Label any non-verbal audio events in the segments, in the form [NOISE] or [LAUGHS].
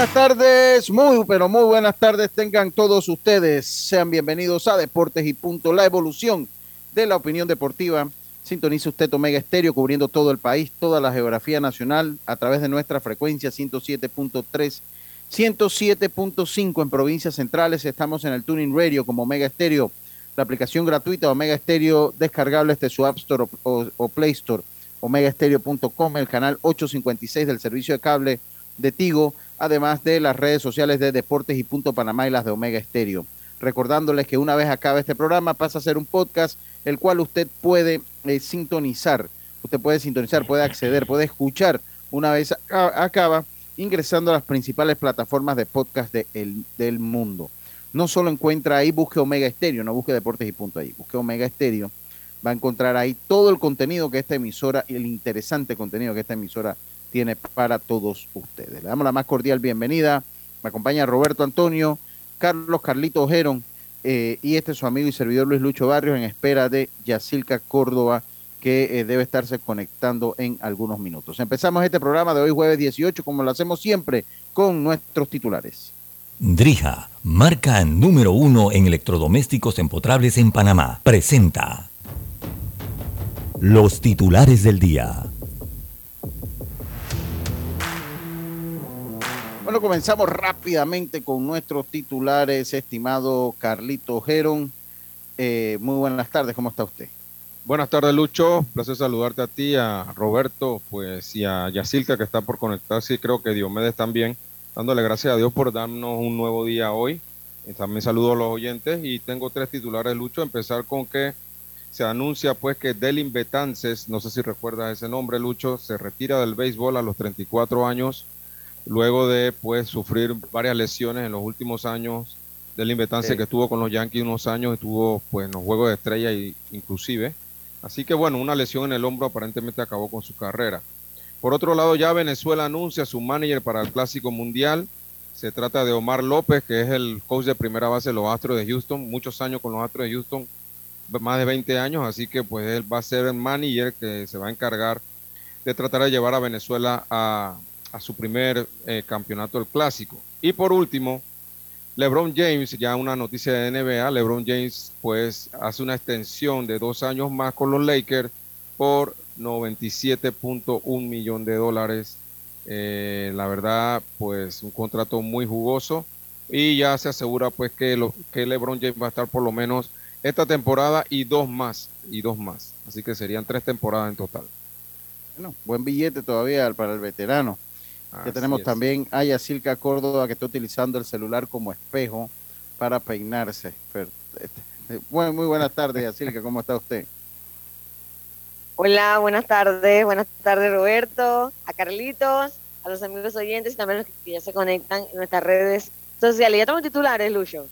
Buenas tardes, muy, pero muy buenas tardes tengan todos ustedes. Sean bienvenidos a Deportes y Punto, la evolución de la opinión deportiva. Sintoniza usted Omega Estéreo cubriendo todo el país, toda la geografía nacional a través de nuestra frecuencia 107.3, 107.5 en provincias centrales. Estamos en el Tuning Radio como Omega Estéreo, la aplicación gratuita Omega Estéreo descargable desde su App Store o, o Play Store, omegaestereo.com, el canal 856 del servicio de cable de Tigo además de las redes sociales de Deportes y Punto Panamá y las de Omega Estéreo. Recordándoles que una vez acabe este programa pasa a ser un podcast el cual usted puede eh, sintonizar, usted puede sintonizar, puede acceder, puede escuchar una vez acaba ingresando a las principales plataformas de podcast del mundo. No solo encuentra ahí, busque Omega Estéreo, no busque Deportes y Punto ahí, busque Omega Estéreo. Va a encontrar ahí todo el contenido que esta emisora el interesante contenido que esta emisora tiene para todos ustedes. Le damos la más cordial bienvenida. Me acompaña Roberto Antonio, Carlos Carlito Ojeron eh, y este es su amigo y servidor Luis Lucho Barrios en espera de Yacilca Córdoba que eh, debe estarse conectando en algunos minutos. Empezamos este programa de hoy jueves 18 como lo hacemos siempre con nuestros titulares. Drija, marca número uno en electrodomésticos empotrables en Panamá, presenta los titulares del día. Bueno, comenzamos rápidamente con nuestros titulares, estimado Carlito Geron. Eh, muy buenas tardes, ¿cómo está usted? Buenas tardes, Lucho. Placer saludarte a ti, a Roberto, pues y a Yacilca que está por conectarse y creo que Diomedes también. Dándole gracias a Dios por darnos un nuevo día hoy. Y también saludo a los oyentes y tengo tres titulares, Lucho. Empezar con que se anuncia pues que Delin Betances, no sé si recuerdas ese nombre, Lucho, se retira del béisbol a los 34 años luego de pues sufrir varias lesiones en los últimos años del invetancia que estuvo con los Yankees unos años, estuvo pues en los Juegos de Estrella y, inclusive. Así que bueno, una lesión en el hombro aparentemente acabó con su carrera. Por otro lado, ya Venezuela anuncia su manager para el Clásico Mundial. Se trata de Omar López, que es el coach de primera base de los Astros de Houston, muchos años con los Astros de Houston, más de 20 años, así que pues él va a ser el manager que se va a encargar de tratar de llevar a Venezuela a, a su primer eh, campeonato del clásico. Y por último, LeBron James, ya una noticia de NBA, LeBron James pues hace una extensión de dos años más con los Lakers por 97.1 millón de dólares. Eh, la verdad, pues un contrato muy jugoso y ya se asegura pues que, lo, que LeBron James va a estar por lo menos esta temporada y dos más, y dos más. Así que serían tres temporadas en total. Bueno, buen billete todavía para el veterano que tenemos también a Yacilca Córdoba que está utilizando el celular como espejo para peinarse. Bueno, muy buenas tardes, Yacilca, ¿cómo está usted? Hola, buenas tardes, buenas tardes Roberto, a Carlitos, a los amigos oyentes y también a los que ya se conectan en nuestras redes sociales. Ya estamos en titulares, Lucho.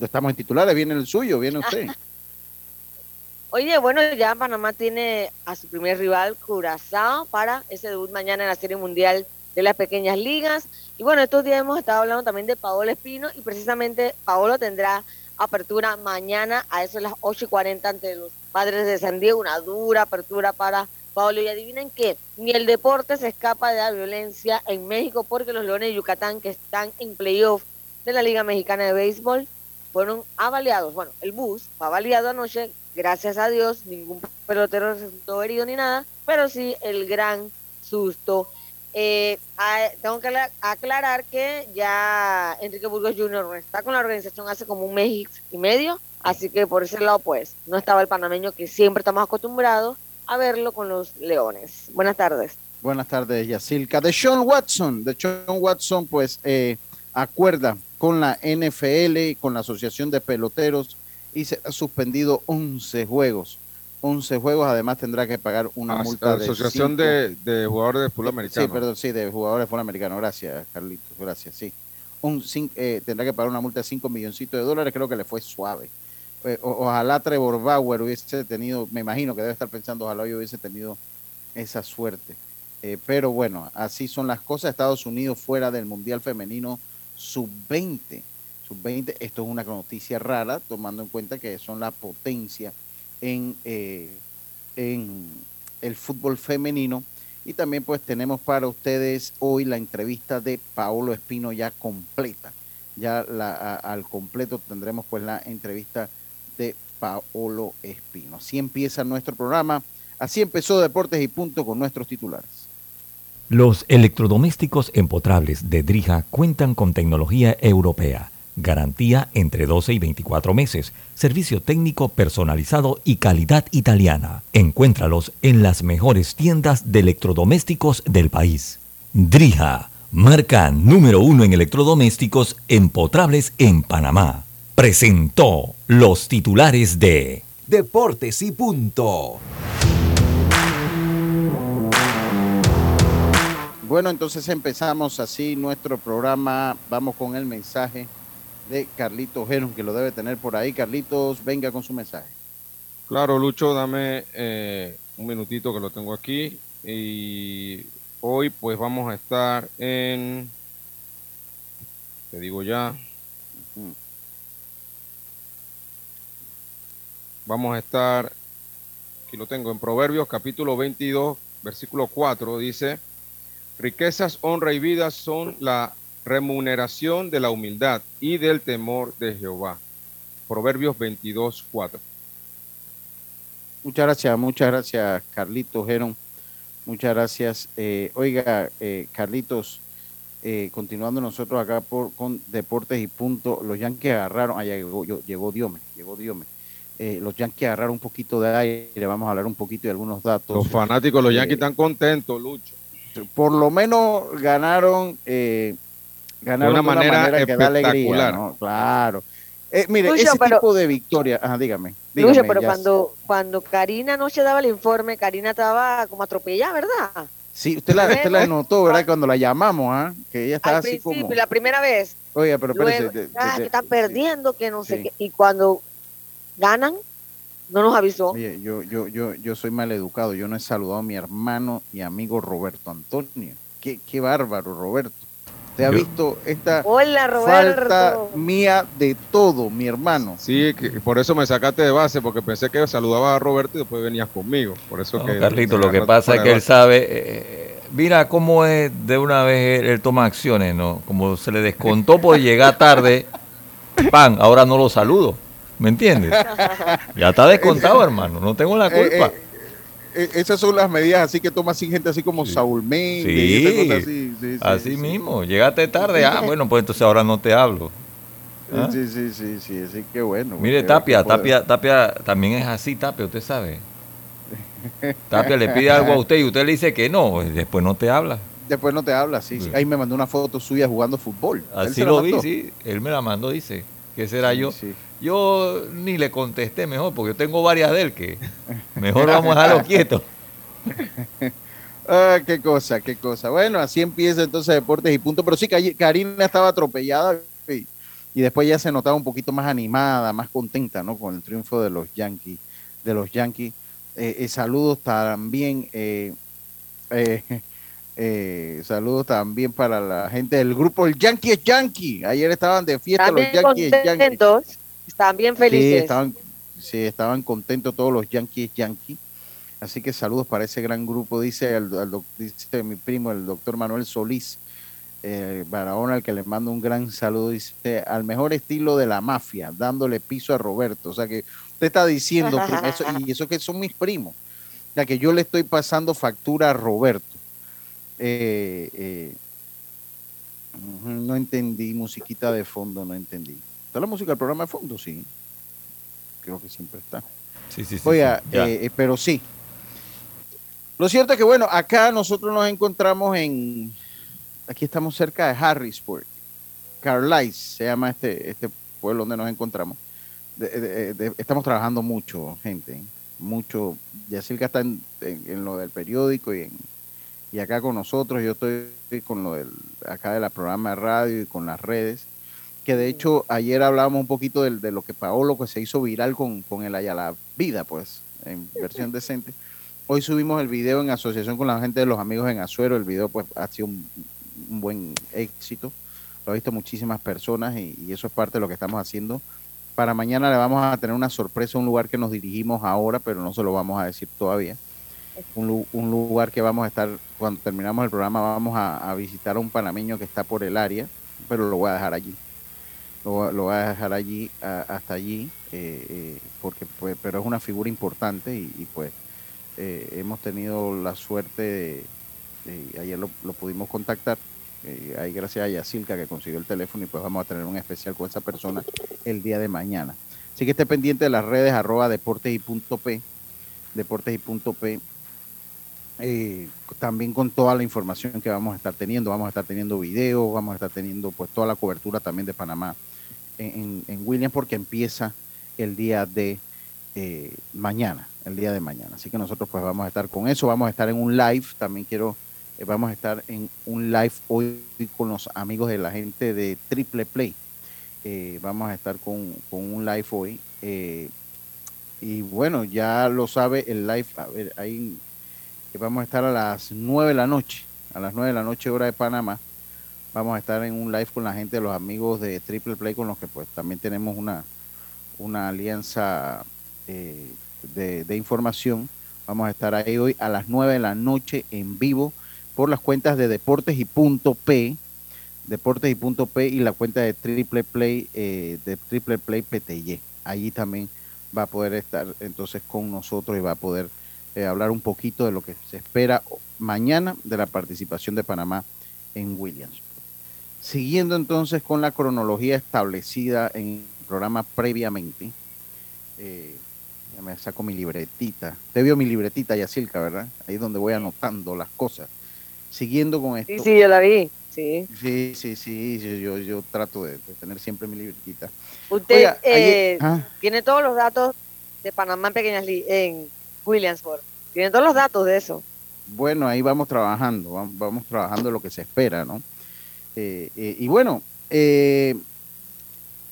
Estamos en titulares, viene el suyo, viene usted. [LAUGHS] Oye, bueno, ya Panamá tiene a su primer rival, Curazao, para ese debut mañana en la Serie Mundial de las pequeñas ligas. Y bueno, estos días hemos estado hablando también de Paolo Espino y precisamente Paolo tendrá apertura mañana a eso de las 8 y 40 ante los padres de San Diego, una dura apertura para Pablo, y adivinen qué, ni el deporte se escapa de la violencia en México porque los Leones de Yucatán que están en playoff de la Liga Mexicana de Béisbol fueron avaliados. Bueno, el bus fue avaliado anoche, gracias a Dios, ningún pelotero resultó herido ni nada, pero sí el gran susto. Eh, tengo que aclarar que ya Enrique Burgos Jr. está con la organización hace como un mes y medio, así que por ese lado pues no estaba el panameño que siempre estamos acostumbrados a verlo con los Leones. Buenas tardes. Buenas tardes, Yacilca. De Sean Watson, de Sean Watson, pues eh, acuerda con la NFL y con la Asociación de Peloteros y se ha suspendido 11 juegos. 11 juegos, además tendrá que pagar una la multa de. Asociación de, de, Jugadores de Fútbol Americano. Sí, perdón, sí, de Jugadores de Fútbol Americano. Gracias, Carlitos, gracias, sí. Un, eh, tendrá que pagar una multa de 5 milloncitos de dólares, creo que le fue suave. Eh, ojalá Trevor Bauer hubiese tenido, me imagino que debe estar pensando, ojalá yo hubiese tenido esa suerte. Eh, pero bueno, así son las cosas. Estados Unidos fuera del Mundial Femenino sub-20. Sub-20, esto es una noticia rara, tomando en cuenta que son la potencia en, eh, en el fútbol femenino. Y también pues tenemos para ustedes hoy la entrevista de Paolo Espino ya completa. Ya la, al completo tendremos pues la entrevista de Paolo Espino. Así empieza nuestro programa. Así empezó Deportes y Punto con nuestros titulares. Los electrodomésticos empotrables de Drija cuentan con tecnología europea, garantía entre 12 y 24 meses, servicio técnico personalizado y calidad italiana. Encuéntralos en las mejores tiendas de electrodomésticos del país. Drija, marca número uno en electrodomésticos empotrables en Panamá presentó los titulares de Deportes y Punto. Bueno, entonces empezamos así nuestro programa. Vamos con el mensaje de Carlitos Geron, que lo debe tener por ahí. Carlitos, venga con su mensaje. Claro, Lucho, dame eh, un minutito que lo tengo aquí. Y hoy pues vamos a estar en, te digo ya, Vamos a estar, aquí lo tengo, en Proverbios capítulo 22, versículo 4, dice, riquezas, honra y vida son la remuneración de la humildad y del temor de Jehová. Proverbios 22, 4. Muchas gracias, muchas gracias, Carlitos Geron. Muchas gracias. Eh, oiga, eh, Carlitos, eh, continuando nosotros acá por, con Deportes y Punto, los Yankees agarraron, allá llegó, llegó Diome, llegó Diome. Los Yankees agarraron un poquito de aire, vamos a hablar un poquito de algunos datos. Los fanáticos los Yankees están contentos, Lucho. Por lo menos ganaron, eh, ganaron de una, manera, que da alegría. Claro. mire, ese tipo de victoria, ajá, dígame. Lucho, pero cuando, cuando Karina no se daba el informe, Karina estaba como atropellada, ¿verdad? Sí, usted la, usted la notó, ¿verdad? Cuando la llamamos, ¿ah? Que ella estaba así como... la primera vez. Oiga, pero espérese. ah, que están perdiendo, que no sé qué. Y cuando ganan, no nos avisó. Oye, yo, yo, yo, yo soy mal educado, yo no he saludado a mi hermano y amigo Roberto Antonio. Qué, qué bárbaro, Roberto. Te ha visto esta falta mía de todo, mi hermano. Sí, que por eso me sacaste de base, porque pensé que saludaba a Roberto y después venías conmigo. Por eso que Carlito, lo que pasa es que él sabe, eh, mira cómo es de una vez él, toma acciones, ¿no? Como se le descontó por llegar tarde, pan, ahora no lo saludo. ¿Me entiendes? Ya está descontado, [LAUGHS] hermano. No tengo la eh, culpa. Eh, eh, esas son las medidas así que toma sin gente así como Saúl Méndez. Sí, así, así mismo. Llegaste tarde. Ah, [LAUGHS] bueno, pues entonces ahora no te hablo. ¿Ah? Sí, sí, sí, sí, así que bueno. Mire, Tapia, Tapia, Tapia también es así, Tapia, usted sabe. Tapia le pide algo a usted y usted le dice que no, después no te habla. Después no te habla, sí. Ahí me mandó una foto suya jugando fútbol. Así lo vi, sí. Él me la mandó, dice. Que será yo. Yo ni le contesté mejor, porque yo tengo varias de él que mejor vamos a dejarlo [LAUGHS] quieto. ah, qué cosa, qué cosa. Bueno, así empieza entonces Deportes y Punto. Pero sí, Karina estaba atropellada y, después ya se notaba un poquito más animada, más contenta, ¿no? Con el triunfo de los Yankees. De los Yankees. Eh, eh, saludos también. Eh, saludos también para la gente del grupo El Yankee es Yankee. Ayer estaban de fiesta los Yankees Estaban bien felices. Sí, estaban, estaban contentos todos los Yankees Yankees. Así que saludos para ese gran grupo, dice, dice mi primo, el doctor Manuel Solís eh, Barahona, al que le mando un gran saludo, dice, al mejor estilo de la mafia, dándole piso a Roberto. O sea que usted está diciendo, [LAUGHS] eso, y eso que son mis primos, ya que yo le estoy pasando factura a Roberto. Eh, eh, no entendí, musiquita de fondo, no entendí. ¿Está la música del programa de fondo? Sí. Creo que siempre está. Sí, sí, sí. Oiga, eh, pero sí. Lo cierto es que, bueno, acá nosotros nos encontramos en, aquí estamos cerca de Harrisburg, Carlisle se llama este, este pueblo donde nos encontramos. estamos trabajando mucho, gente, mucho. Yacirca está en, lo del periódico y, en, y acá con nosotros. Yo estoy con lo del acá de la programa de radio y con las redes. Que de hecho ayer hablábamos un poquito de, lo que Paolo que se hizo viral con, con el la Vida, pues, en versión decente. Hoy subimos el video en asociación con la gente de los amigos en Azuero. El video pues ha sido un, un buen éxito. Lo ha visto muchísimas personas y, eso es parte de lo que estamos haciendo. Para mañana le vamos a tener una sorpresa, un lugar que nos dirigimos ahora, pero no se lo vamos a decir todavía. Un, lugar que vamos a estar, cuando terminamos el programa, vamos a, visitar a un panameño que está por el área, pero lo voy a dejar allí. Lo, voy a dejar allí, hasta allí, eh, eh, porque pues, pero es una figura importante y, pues eh, hemos tenido la suerte de, ayer lo, pudimos contactar. Ahí gracias a Yacilca que consiguió el teléfono y pues vamos a tener un especial con esa persona el día de mañana. Así que esté pendiente de las redes arroba deportes y punto P, deportes y punto P, eh, también con toda la información que vamos a estar teniendo. Vamos a estar teniendo videos, vamos a estar teniendo pues toda la cobertura también de Panamá en, en, Williams porque empieza el día de eh, mañana, el día de mañana. Así que nosotros pues vamos a estar con eso, vamos a estar en un live, también quiero eh, vamos a estar en un live hoy con los amigos de la gente de Triple Play. Vamos a estar con, un live hoy. Y bueno, ya lo sabe el live. A ver, ahí vamos a estar a las 9 de la noche. A las 9 de la noche, hora de Panamá. Vamos a estar en un live con la gente los amigos de Triple Play, con los que pues también tenemos una, una alianza de, de información. Vamos a estar ahí hoy a las 9 de la noche en vivo por las cuentas de Deportes y Punto P, Deportes y Punto P y la cuenta de Triple Play, eh, de Triple Play PTY. Allí también va a poder estar entonces con nosotros y va a poder eh, hablar un poquito de lo que se espera mañana de la participación de Panamá en Williams. Siguiendo entonces con la cronología establecida en el programa previamente, eh, ya me saco mi libretita. Te vio mi libretita, Yacilca, ¿verdad? Ahí es donde voy anotando las cosas siguiendo con esto. Sí, sí, yo la vi. Sí, sí, sí, sí yo, yo trato de, tener siempre mi libretita. Usted eh, ¿ah? tiene todos los datos de Panamá en Pequeñas en Williamsburg. Tiene todos los datos de eso. Bueno, ahí vamos trabajando, vamos, trabajando lo que se espera, ¿no? Eh, eh, y bueno,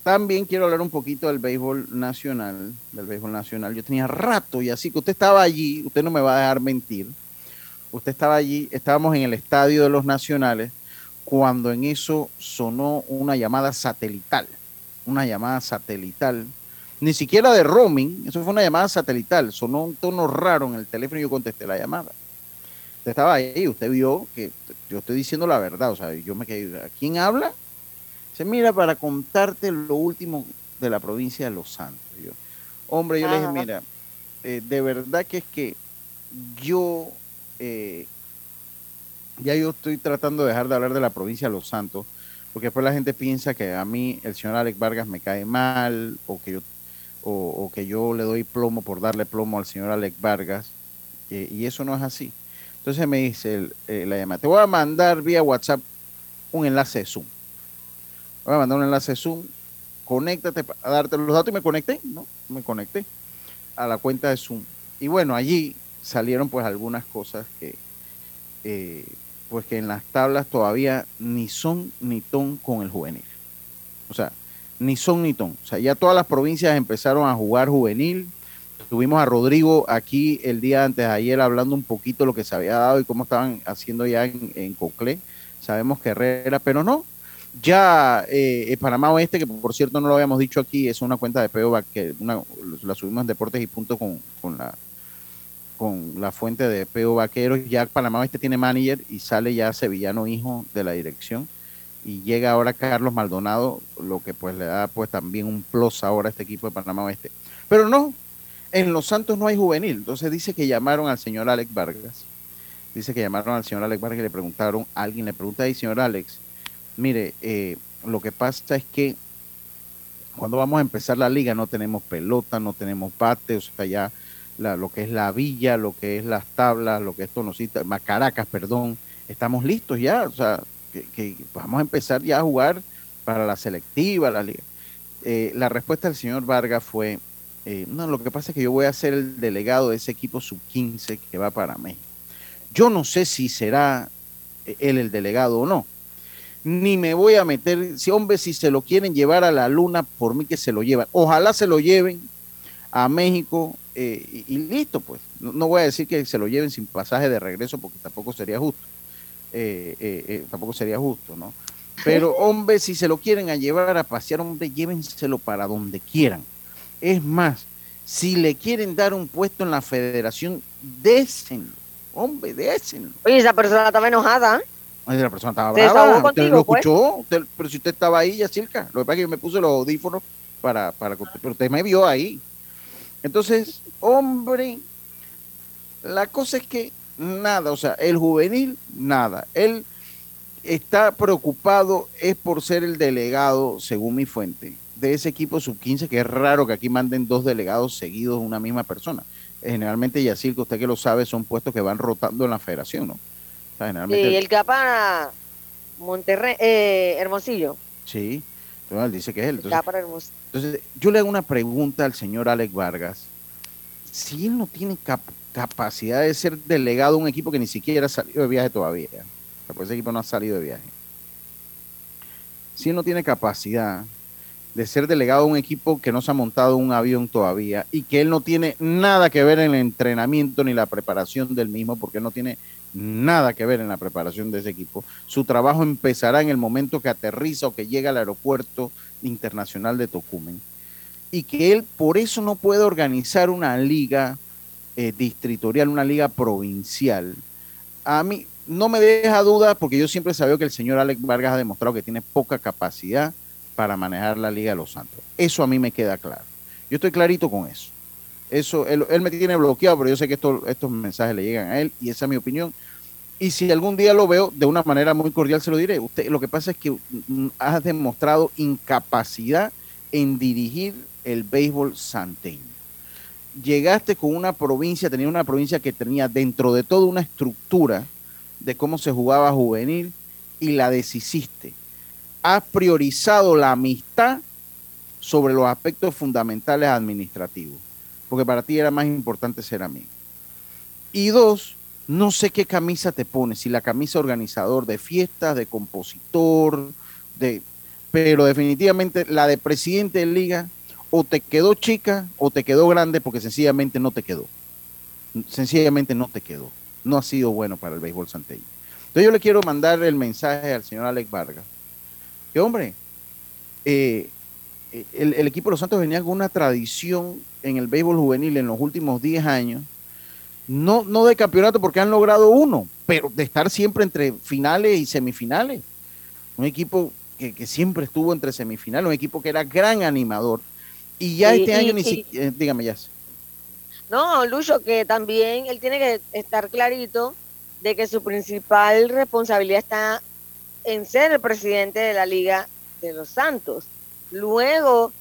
también quiero hablar un poquito del béisbol nacional, del béisbol nacional. Yo tenía rato y así que usted estaba allí, usted no me va a dejar mentir usted estaba allí, estábamos en el estadio de los Nacionales, cuando en eso sonó una llamada satelital, una llamada satelital, ni siquiera de roaming, eso fue una llamada satelital, sonó un tono raro en el teléfono y yo contesté la llamada. Usted estaba ahí, usted vio que yo estoy diciendo la verdad, o sea, yo me quedé, ¿a quién habla? Se mira para contarte lo último de la provincia de Los Santos. Yo, hombre, yo le dije, mira, eh, de verdad que es que yo eh, ya yo estoy tratando de dejar de hablar de la provincia de Los Santos, porque después la gente piensa que a mí el señor Alex Vargas me cae mal, o que yo, o, que yo le doy plomo por darle plomo al señor Alex Vargas, y eso no es así. Entonces me dice eh, la llamada, te voy a mandar vía WhatsApp un enlace de Zoom. Voy a mandar un enlace de Zoom, conéctate a darte los datos y me conecté, ¿no? Me conecté a la cuenta de Zoom. Y bueno, allí salieron pues algunas cosas que eh, pues que en las tablas todavía ni son ni ton con el juvenil. O sea, ni son ni ton. O sea, ya todas las provincias empezaron a jugar juvenil. Tuvimos a Rodrigo aquí el día antes de ayer hablando un poquito de lo que se había dado y cómo estaban haciendo ya en, en Coclé. Sabemos que Herrera, pero no. Ya eh, Panamá Oeste, que por cierto no lo habíamos dicho aquí, es una cuenta de PEOBA que la subimos en Deportes y Punto con, la con la fuente de Peo Vaqueros. Ya Panamá este tiene manager y sale ya Sevillano Hijo de la dirección. Y llega ahora Carlos Maldonado, lo que pues le da pues también un plus ahora a este equipo de Panamá Oeste. Pero no, en Los Santos no hay juvenil. Entonces dice que llamaron al señor Alex Vargas. Dice que llamaron al señor Alex Vargas y le preguntaron, alguien le pregunta ahí, señor Alex, mire, eh, lo que pasa es que cuando vamos a empezar la liga no tenemos pelota, no tenemos bate, o sea, ya lo que es la villa, lo que es las tablas, lo que es Tonosita, Macaracas, perdón, estamos listos ya, o sea, que, vamos a empezar ya a jugar para la selectiva, la liga. Eh, la respuesta del señor Vargas fue, eh, no, lo que pasa es que yo voy a ser el delegado de ese equipo sub-15 que va para México. Yo no sé si será él el delegado o no, ni me voy a meter, si hombre, si se lo quieren llevar a la luna, por mí que se lo llevan. Ojalá se lo lleven a México eh, y, listo, pues. No, voy a decir que se lo lleven sin pasaje de regreso porque tampoco sería justo. Eh, eh, tampoco sería justo, ¿no? Pero, [LAUGHS] hombre, si se lo quieren a llevar a pasear, hombre, llévenselo para donde quieran. Es más, si le quieren dar un puesto en la federación, désenlo. Hombre, désenlo. Oye, esa persona estaba enojada. Oye, la persona estaba brava. Usted lo pues? escuchó, pero si usted estaba ahí, ya cerca. Lo que pasa es que yo me puse los audífonos para, para pero usted me vio ahí. Entonces, hombre, la cosa es que nada, o sea, el juvenil, nada. Él está preocupado es por ser el delegado, según mi fuente, de ese equipo sub-15, que es raro que aquí manden dos delegados seguidos una misma persona. Generalmente, Yacir, que usted que lo sabe, son puestos que van rotando en la federación, ¿no? sí, el para Monterrey, eh, Hermosillo. Sí, él dice que es él. Entonces, yo le hago una pregunta al señor Alex Vargas. Si él no tiene capacidad de ser delegado de un equipo que ni siquiera ha salido de viaje todavía, pues ese equipo no ha salido de viaje. Si él no tiene capacidad de ser delegado de un equipo que no se ha montado un avión todavía y que él no tiene nada que ver en el entrenamiento ni la preparación del mismo, porque no tiene nada que ver en la preparación de ese equipo. Su trabajo empezará en el momento que aterriza o que llega al aeropuerto internacional de Tocumen. Y que él por eso no puede organizar una liga eh, distritorial, una liga provincial. A mí no me deja duda porque yo siempre sabía que el señor Alex Vargas ha demostrado que tiene poca capacidad para manejar la Liga de los Santos. Eso a mí me queda claro. Yo estoy clarito con eso. Eso, él, me tiene bloqueado, pero yo sé que estos mensajes le llegan a él y esa es mi opinión. Y si algún día lo veo, de una manera muy cordial se lo diré. Usted, lo que pasa es que has demostrado incapacidad en dirigir el béisbol santeño. Llegaste con una provincia, tenía una provincia que tenía dentro de todo una estructura de cómo se jugaba juvenil y la deshiciste. Has priorizado la amistad sobre los aspectos fundamentales administrativos porque para ti era más importante ser amigo. Y dos, no sé qué camisa te pones, si la camisa organizador de fiestas, de compositor, de, pero definitivamente la de presidente de liga o te quedó chica o te quedó grande porque sencillamente no te quedó. Sencillamente no te quedó. No ha sido bueno para el béisbol santeño. Entonces yo le quiero mandar el mensaje al señor Alex Vargas. Que hombre, eh, el, el, equipo de los Santos venía con una tradición en el béisbol juvenil en los últimos 10 años, no, no de campeonato porque han logrado uno, pero de estar siempre entre finales y semifinales. Un equipo que, siempre estuvo entre semifinales, un equipo que era gran animador. Y ya este año ni siquiera, eh, dígame ya. No, Lucho, que también él tiene que estar clarito de que su principal responsabilidad está en ser el presidente de la Liga de los Santos. Luego,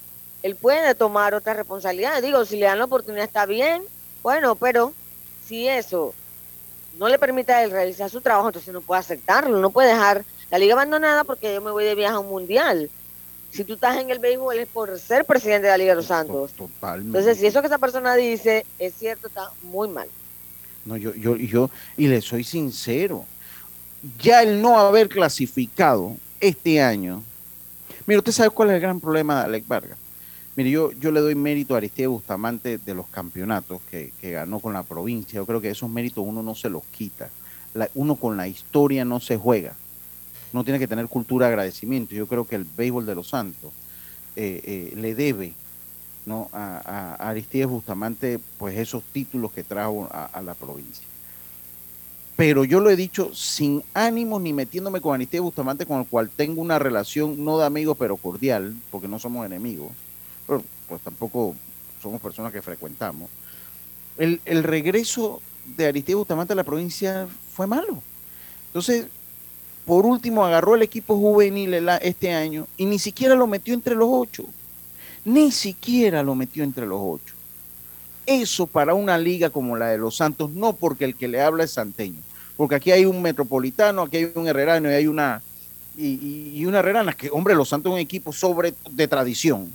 él puede tomar otra responsabilidad. Digo, si le dan la oportunidad está bien, bueno, pero si eso no le permite a él realizar su trabajo, entonces no puede aceptarlo, no puede dejar la liga abandonada porque yo me voy de viaje a un mundial. Si tú estás en el béisbol es por ser presidente de la Liga de los Santos. Totalmente. Entonces, si eso que esa persona dice es cierto, está muy mal. No, yo, yo, yo, y le soy sincero, ya el no haber clasificado este año, mira, usted sabe cuál es el gran problema de Alex Vargas Mire, yo, yo le doy mérito a Aristide Bustamante de los campeonatos que, ganó con la provincia. Yo creo que esos méritos uno no se los quita. uno con la historia no se juega. Uno tiene que tener cultura de agradecimiento. Yo creo que el béisbol de los Santos eh, eh, le debe ¿no? a, Aristides Bustamante pues esos títulos que trajo a, la provincia. Pero yo lo he dicho sin ánimos ni metiéndome con Aristides Bustamante, con el cual tengo una relación no de amigos, pero cordial, porque no somos enemigos, pero pues tampoco somos personas que frecuentamos. El, el regreso de Aristides Bustamante a la provincia fue malo. Entonces, por último, agarró el equipo juvenil este año y ni siquiera lo metió entre los ocho. Ni siquiera lo metió entre los ocho. Eso para una liga como la de los Santos, no porque el que le habla es santeño, porque aquí hay un metropolitano, aquí hay un herrerano y hay una y, una herrerana, que hombre, los Santos es un equipo sobre de tradición.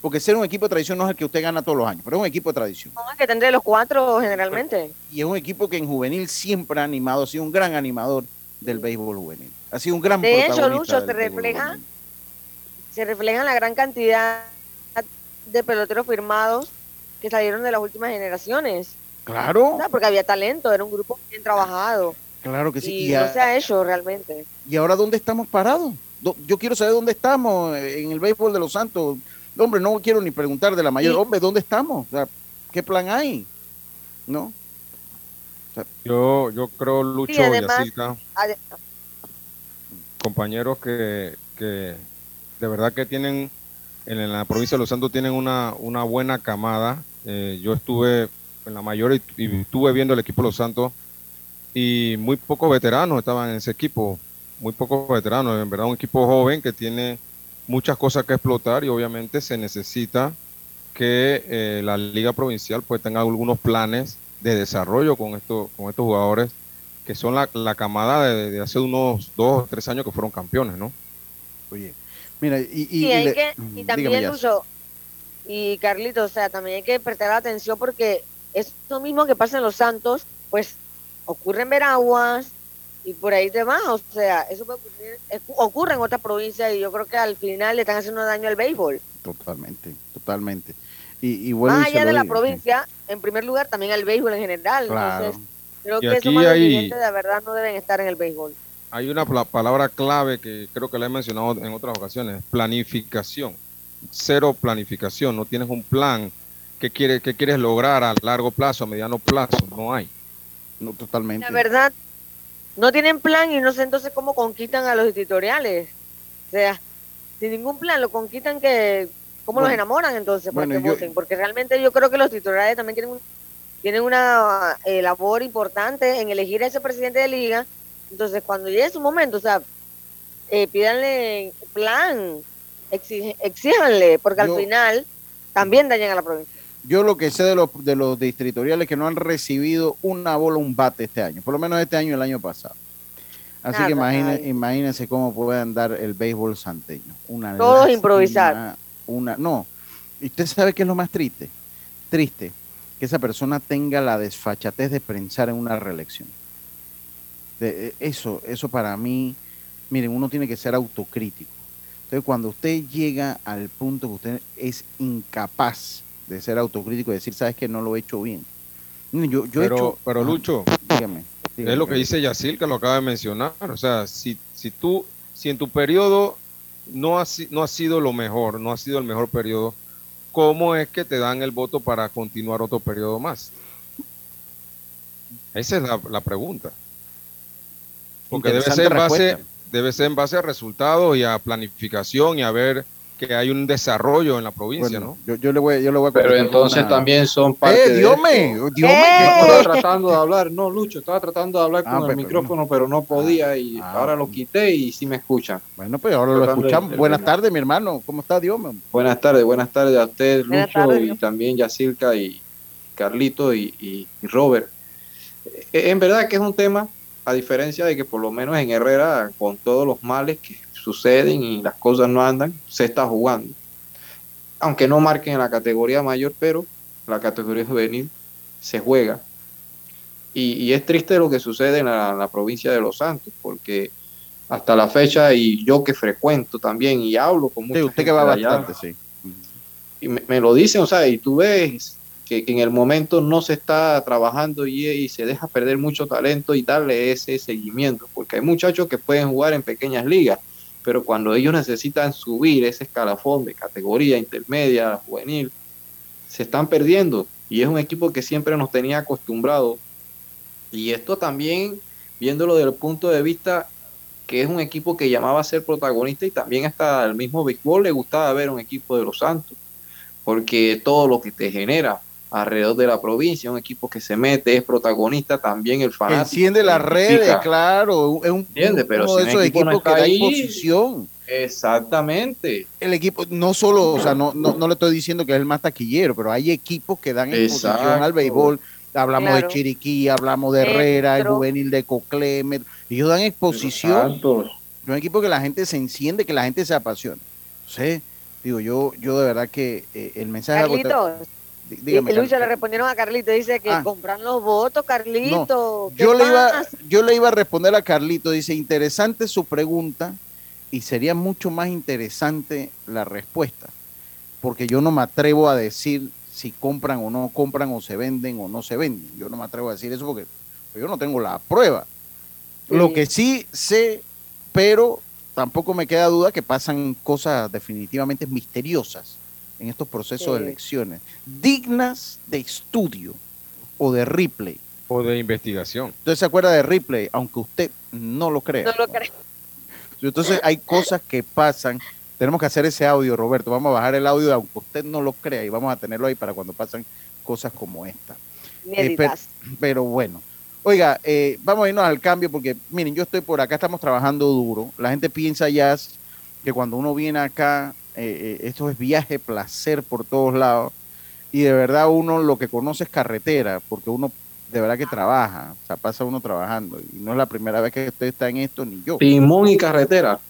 Porque ser un equipo de tradición no es el que usted gana todos los años, pero es un equipo de tradición. No, es que tendré los cuatro generalmente. Y es un equipo que en juvenil siempre ha animado, ha sido un gran animador del béisbol juvenil. Ha sido un gran De hecho, Lucho, se refleja, se refleja la gran cantidad de peloteros firmados que salieron de las últimas generaciones. Claro. porque había talento, era un grupo bien trabajado. Claro que sí. Y, no se ha hecho realmente. ¿Y ahora dónde estamos parados? Yo quiero saber dónde estamos en el béisbol de los Santos. Hombre, no quiero ni preguntar de la mayor. Hombre, ¿dónde estamos? ¿Qué plan hay? ¿No? Yo, yo creo, Lucho y Yacilca, compañeros que, que de verdad que tienen en la provincia de Los Santos tienen una, una buena camada. Eh, yo estuve en la mayor y, estuve viendo el equipo de Los Santos y muy pocos veteranos estaban en ese equipo, muy pocos veteranos, en verdad un equipo joven que tiene muchas cosas que explotar y obviamente se necesita que eh, la liga provincial pues tenga algunos planes de desarrollo con, esto, con estos jugadores que son la, la camada de, de, hace unos dos o tres años que fueron campeones, ¿no? Oye, Mira, y, y, y, también, Lucho, y Carlito, o sea, también hay que prestar atención porque es lo mismo que pasa en Los Santos, pues ocurre en Veraguas y por ahí demás, o sea, eso puede ocurre en otra provincia y yo creo que al final le están haciendo daño al béisbol. Totalmente, totalmente. Y, Más allá de la provincia, en primer lugar, también al béisbol en general. Entonces, creo que esos hay... de verdad no deben estar en el béisbol hay una palabra clave que creo que la he mencionado en otras ocasiones, planificación. Cero planificación, no tienes un plan que quieres, que quieres lograr a largo plazo, a mediano plazo, no hay. No, totalmente. La verdad, no tienen plan y no sé entonces cómo conquistan a los editoriales. O sea, sin ningún plan, lo conquistan que, ¿cómo los enamoran entonces? Porque, porque realmente yo creo que los editoriales también tienen, tienen una eh, labor importante en elegir a ese presidente de liga entonces, cuando llegue su momento, o sea, eh, pídanle plan, exíjanle, porque al final también dañan a la provincia. Yo lo que sé de los, de los distritoriales que no han recibido una bola, un bate este año, por lo menos este año y el año pasado. Así que imagínense, imagínense cómo puede andar el béisbol santeño. Una Todos improvisar. Una, no. ¿Y usted sabe qué es lo más triste? Triste que esa persona tenga la desfachatez de pensar en una reelección. De, eh, eso, eso para mí, miren, uno tiene que ser autocrítico. Entonces, cuando usted llega al punto que usted es incapaz de ser autocrítico y decir, sabes que no lo he hecho bien. Yo, yo pero, hecho, pero Lucho, dígame, es lo que dice Yacil, que lo acaba de mencionar. O sea, si, si tú, si en tu periodo no ha, no ha sido lo mejor, no ha sido el mejor periodo, ¿cómo es que te dan el voto para continuar otro periodo más? Esa es la, la pregunta. Porque debe ser, en base, debe ser en base a resultados y a planificación y a ver que hay un desarrollo en la provincia, ¿no? Yo, yo, le voy, yo le voy a Pero entonces también son parte ¡Eh, Dios mío! Dios Estaba tratando de hablar, no, Lucho, estaba tratando de hablar ah, con el pues, micrófono, pero no podía y ah, ahora lo quité y sí me escuchan. Bueno, pues ahora lo escuchamos. buenas tardes, mi hermano. ¿Cómo está, Dios mío? Buenas tardes, buenas tardes a usted, Lucho, y también Yacirca y Carlito y, y Robert. Eh, en verdad que es un tema a diferencia de que por lo menos en Herrera, con todos los males que suceden y las cosas no andan, se está jugando. Aunque no marquen en la categoría mayor, pero la categoría juvenil se juega. Y, es triste lo que sucede en la, provincia de Los Santos, porque hasta la fecha, y yo que frecuento también y hablo con mucha usted que va bastante, sí. Y me, me, lo dicen, o sea, y tú ves que, en el momento no se está trabajando y, se deja perder mucho talento y darle ese seguimiento, porque hay muchachos que pueden jugar en pequeñas ligas, pero cuando ellos necesitan subir ese escalafón de categoría intermedia, juvenil, se están perdiendo y es un equipo que siempre nos tenía acostumbrado. Y esto también, viéndolo desde el punto de vista que es un equipo que llamaba a ser protagonista y también hasta el mismo béisbol le gustaba ver un equipo de los Santos, porque todo lo que te genera alrededor de la provincia, un equipo que se mete, es protagonista, también el fanático. Enciende las redes, claro, es un, ¿Entiende? Pero uno de esos equipos que da imposición. Exactamente. El equipo, no solo, o sea, no, no, le estoy diciendo que es el más taquillero, pero hay equipos que dan exposición al béisbol. Hablamos de Chiriquí, hablamos de Herrera, el juvenil de Coclé, ellos dan exposición. Es un equipo que la gente se enciende, que la gente se apasiona. Sí, digo, yo, yo de verdad que eh, el mensaje... Carlitos, dígame, Lucha le respondieron a Carlito, dice que ah. compran los votos, Carlito. yo, le iba, yo le iba a responder a Carlito, dice, interesante su pregunta y sería mucho más interesante la respuesta, porque yo no me atrevo a decir si compran o no compran o se venden o no se venden. Yo no me atrevo a decir eso porque yo no tengo la prueba. Lo que sí sé, pero tampoco me queda duda que pasan cosas definitivamente misteriosas en estos procesos de elecciones, dignas de estudio o de replay. O de investigación. Entonces se acuerda de replay, aunque usted no lo crea. No lo cree. Entonces hay cosas que pasan. Tenemos que hacer ese audio, Roberto. Vamos a bajar el audio, aunque usted no lo crea, y vamos a tenerlo ahí para cuando pasan cosas como esta. Eh, pero, bueno. Oiga, eh, vamos a irnos al cambio porque, miren, yo estoy por acá, estamos trabajando duro. La gente piensa ya que cuando uno viene acá, eh, esto es viaje, placer por todos lados. Y de verdad uno lo que conoce es carretera, porque uno de verdad que trabaja, o sea, pasa uno trabajando. Y no es la primera vez que usted está en esto, ni yo. Timón y carretera.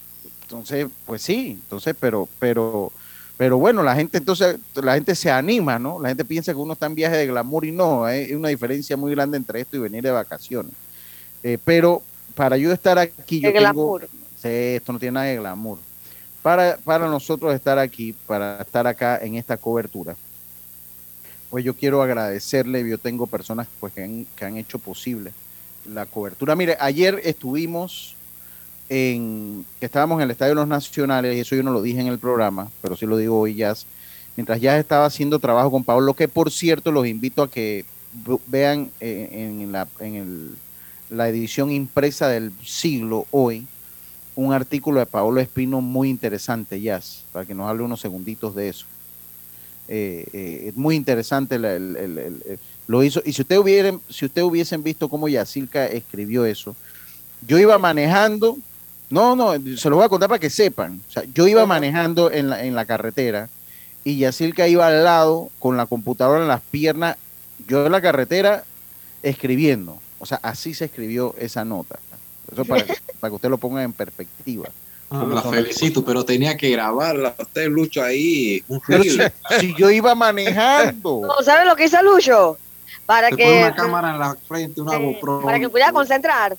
Entonces, pues sí, entonces, pero, pero, pero bueno, la gente entonces, la gente se anima, ¿no? La gente piensa que uno está en viaje de glamour y no, hay una diferencia muy grande entre esto y venir de vacaciones. Eh, pero para yo estar aquí, yo tengo, sí, esto no tiene nada de glamour. Para, para nosotros estar aquí, para estar acá en esta cobertura, pues yo quiero agradecerle, yo tengo personas pues, que, han, hecho posible la cobertura. Mire, ayer estuvimos en, que estábamos en el Estadio de los Nacionales, y eso yo no lo dije en el programa, pero sí lo digo hoy ya, mientras ya estaba haciendo trabajo con Pablo, que por cierto los invito a que vean eh, en, la, en el, la edición impresa del siglo hoy, un artículo de Pablo Espino muy interesante, Jazz, para que nos hable unos segunditos de eso. Eh, eh, es muy interesante lo hizo. Y si usted hubieran, si usted hubiesen visto cómo Yacilca escribió eso, yo iba manejando, no, no, se lo voy a contar para que sepan. O sea, yo iba manejando en la, en la carretera y Yacilca iba al lado con la computadora en las piernas, yo en la carretera escribiendo. O sea, así se escribió esa nota. Eso para, para que usted lo ponga en perspectiva. Ah, la felicito, pero tenía que grabarla. Usted, Lucho, ahí. Un si, yo iba manejando. No, ¿Sabe lo que hizo Lucho? Para que. Una cámara en la frente, una GoPro. Para que pudiera concentrar.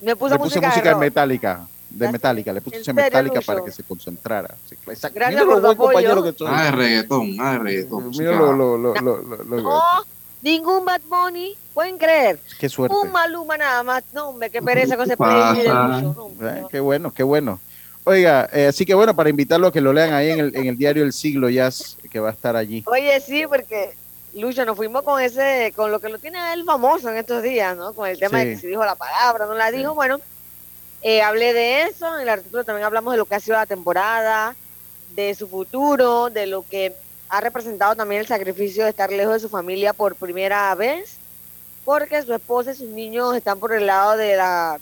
Me puso le puse música, de metálica. De metálica, le puse metálica para que se concentrara. Gracias por tu apoyo. Ah, de reggaetón, ah, de reggaetón. Mira lo, lo, lo, lo, no, ningún Bad Bunny, pueden creer. Qué suerte. Un Maluma nada más. No, hombre, qué pereza con ese. Eh, qué bueno, qué bueno. Oiga, eh, así que bueno, para invitarlo a que lo lean ahí en el, en el diario El Siglo ya que va a estar allí. Oye, sí, porque Lucho, nos fuimos con ese, con lo que lo tiene él famoso en estos días, ¿no? Con el tema de que si dijo la palabra, no la dijo. Bueno, eh, hablé de eso, en el artículo también hablamos de lo que ha sido la temporada, de su futuro, de lo que ha representado también el sacrificio de estar lejos de su familia por primera vez, porque su esposa y sus niños están por el lado de la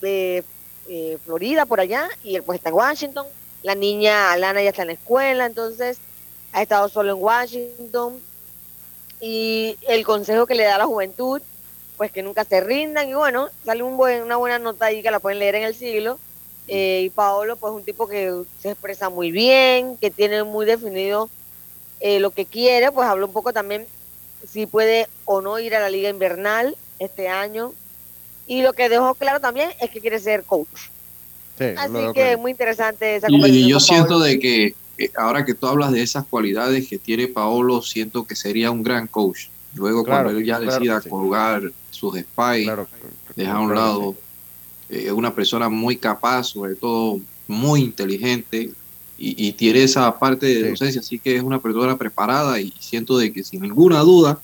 de eh, Florida, por allá, y él pues está en Washington. La niña Alana ya está en la escuela, entonces ha estado solo en Washington. Y el consejo que le da a la juventud, pues que nunca se rindan. Y bueno, sale un buen, una buena nota ahí que la pueden leer en el siglo. Eh, y Paolo, pues un tipo que se expresa muy bien, que tiene muy definido eh, lo que quiere, pues habló un poco también si puede o no ir a la liga invernal este año. Y lo que dejó claro también es que quiere ser coach. Así que es muy interesante esa conversación. Y yo siento de que eh, ahora que tú hablas de esas cualidades que tiene Paolo, siento que sería un gran coach. Luego cuando él ya decida colgar sus spies, deja a un lado, es una persona muy capaz, sobre todo muy inteligente, y, tiene esa parte de docencia, así que es una persona preparada y siento de que sin ninguna duda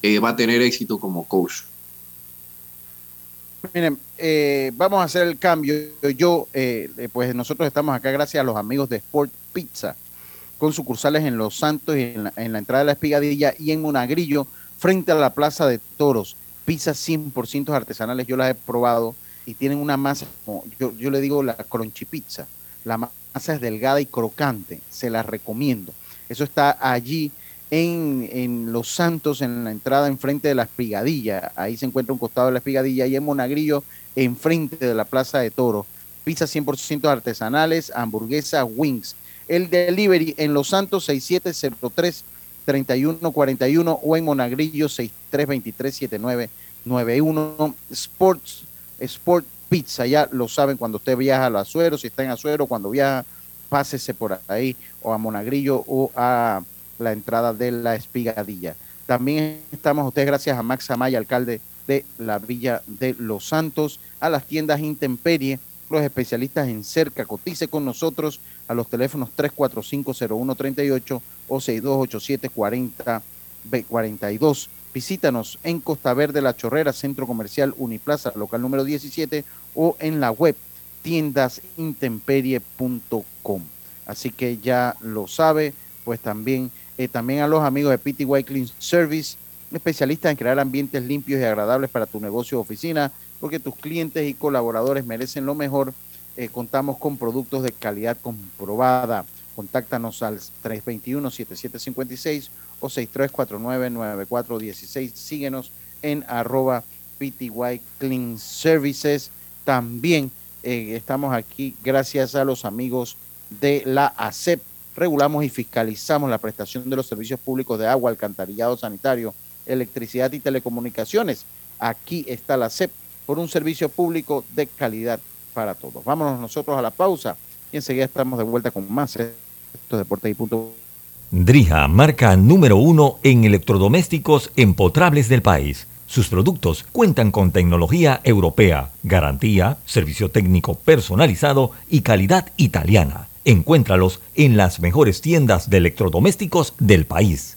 eh, va a tener éxito como coach. Miren, eh, vamos a hacer el cambio. Yo, eh, pues nosotros estamos acá gracias a los amigos de Sport Pizza, con sucursales en Los Santos y en la, entrada de la Espigadilla y en Monagrillo, frente a la Plaza de Toros. Pizzas 100% artesanales, yo las he probado y tienen una masa, yo, yo le digo la crunchy pizza. La masa es delgada y crocante, se la recomiendo. Eso está allí en, Los Santos, en la entrada enfrente de la Espigadilla. Ahí se encuentra un costado de la Espigadilla y en Monagrillo, enfrente de la Plaza de Toro. Pizzas 100% artesanales, hamburguesas, wings. El delivery en Los Santos 6703 3141 o en Monagrillo 6323 7991 Sports Sport Pizza, ya lo saben cuando usted viaja a Azuero, si está en Azuero, cuando viaja, pásese por ahí o a Monagrillo o a la entrada de la Espigadilla. También estamos ustedes gracias a Max Amaya, alcalde de la Villa de Los Santos, a las tiendas Intemperie, los especialistas en cerca. Cotice con nosotros a los teléfonos 345-0138 o 6287-4042. Visítanos en Costa Verde La Chorrera, Centro Comercial Uniplaza, local número 17 o en la web tiendasintemperie.com. Así que ya lo sabe, pues también eh, también a los amigos de PTY Clean Service, especialistas en crear ambientes limpios y agradables para tu negocio o oficina, porque tus clientes y colaboradores merecen lo mejor. Eh, contamos con productos de calidad comprobada. Contáctanos al 321-7756 o 6349-9416. Síguenos en arroba PTY Clean Services. También eh, estamos aquí gracias a los amigos de la ACEP regulamos y fiscalizamos la prestación de los servicios públicos de agua, alcantarillado sanitario, electricidad y telecomunicaciones. Aquí está la CEP por un servicio público de calidad para todos. Vámonos nosotros a la pausa y enseguida estamos de vuelta con más Drija, marca número uno en electrodomésticos empotrables del país. Sus productos cuentan con tecnología europea, garantía, servicio técnico personalizado y calidad italiana. Encuéntralos en las mejores tiendas de electrodomésticos del país.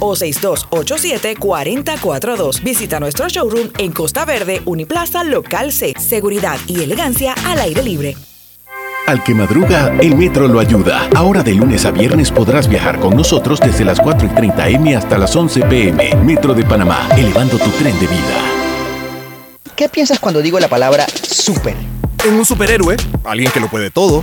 o 6287-4042. Visita nuestro showroom en Costa Verde, Uniplaza, Local C. Seguridad y elegancia al aire libre. Al que madruga, el metro lo ayuda. Ahora de lunes a viernes podrás viajar con nosotros desde las 4 y 30 M hasta las 11 PM. Metro de Panamá, elevando tu tren de vida. ¿Qué piensas cuando digo la palabra super? En un superhéroe, alguien que lo puede todo.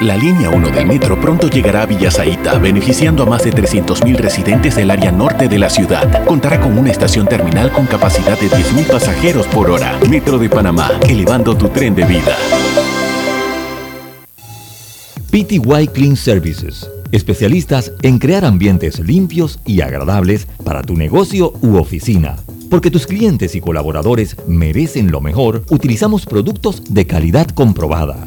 La línea 1 del metro pronto llegará a Villasaita, beneficiando a más de 300.000 residentes del área norte de la ciudad. Contará con una estación terminal con capacidad de 10.000 pasajeros por hora. Metro de Panamá, elevando tu tren de vida. PTY Clean Services, especialistas en crear ambientes limpios y agradables para tu negocio u oficina. Porque tus clientes y colaboradores merecen lo mejor, utilizamos productos de calidad comprobada.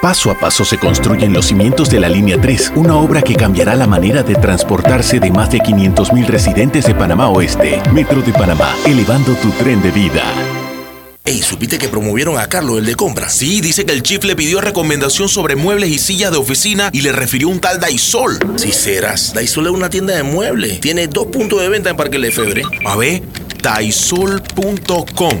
Paso a paso se construyen los cimientos de la Línea 3, una obra que cambiará la manera de transportarse de más de 500.000 residentes de Panamá Oeste. Metro de Panamá, elevando tu tren de vida. Ey, ¿supiste que promovieron a Carlos, el de compra? Sí, dice que el chief le pidió recomendación sobre muebles y sillas de oficina y le refirió un tal Daisol. Si serás, Daisol es una tienda de muebles. Tiene dos puntos de venta en Parque Lefebvre. A ver, daisol.com.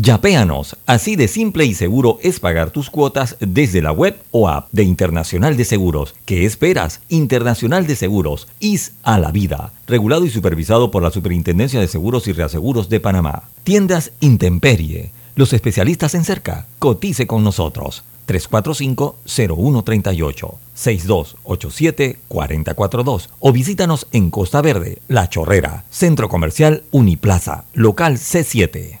Yapéanos, así de simple y seguro es pagar tus cuotas desde la web o app de Internacional de Seguros. ¿Qué esperas? Internacional de Seguros, IS a la vida, regulado y supervisado por la Superintendencia de Seguros y Reaseguros de Panamá. Tiendas Intemperie, los especialistas en cerca, cotice con nosotros. 345-0138, 6287-442 o visítanos en Costa Verde, La Chorrera, Centro Comercial Uniplaza, local C7.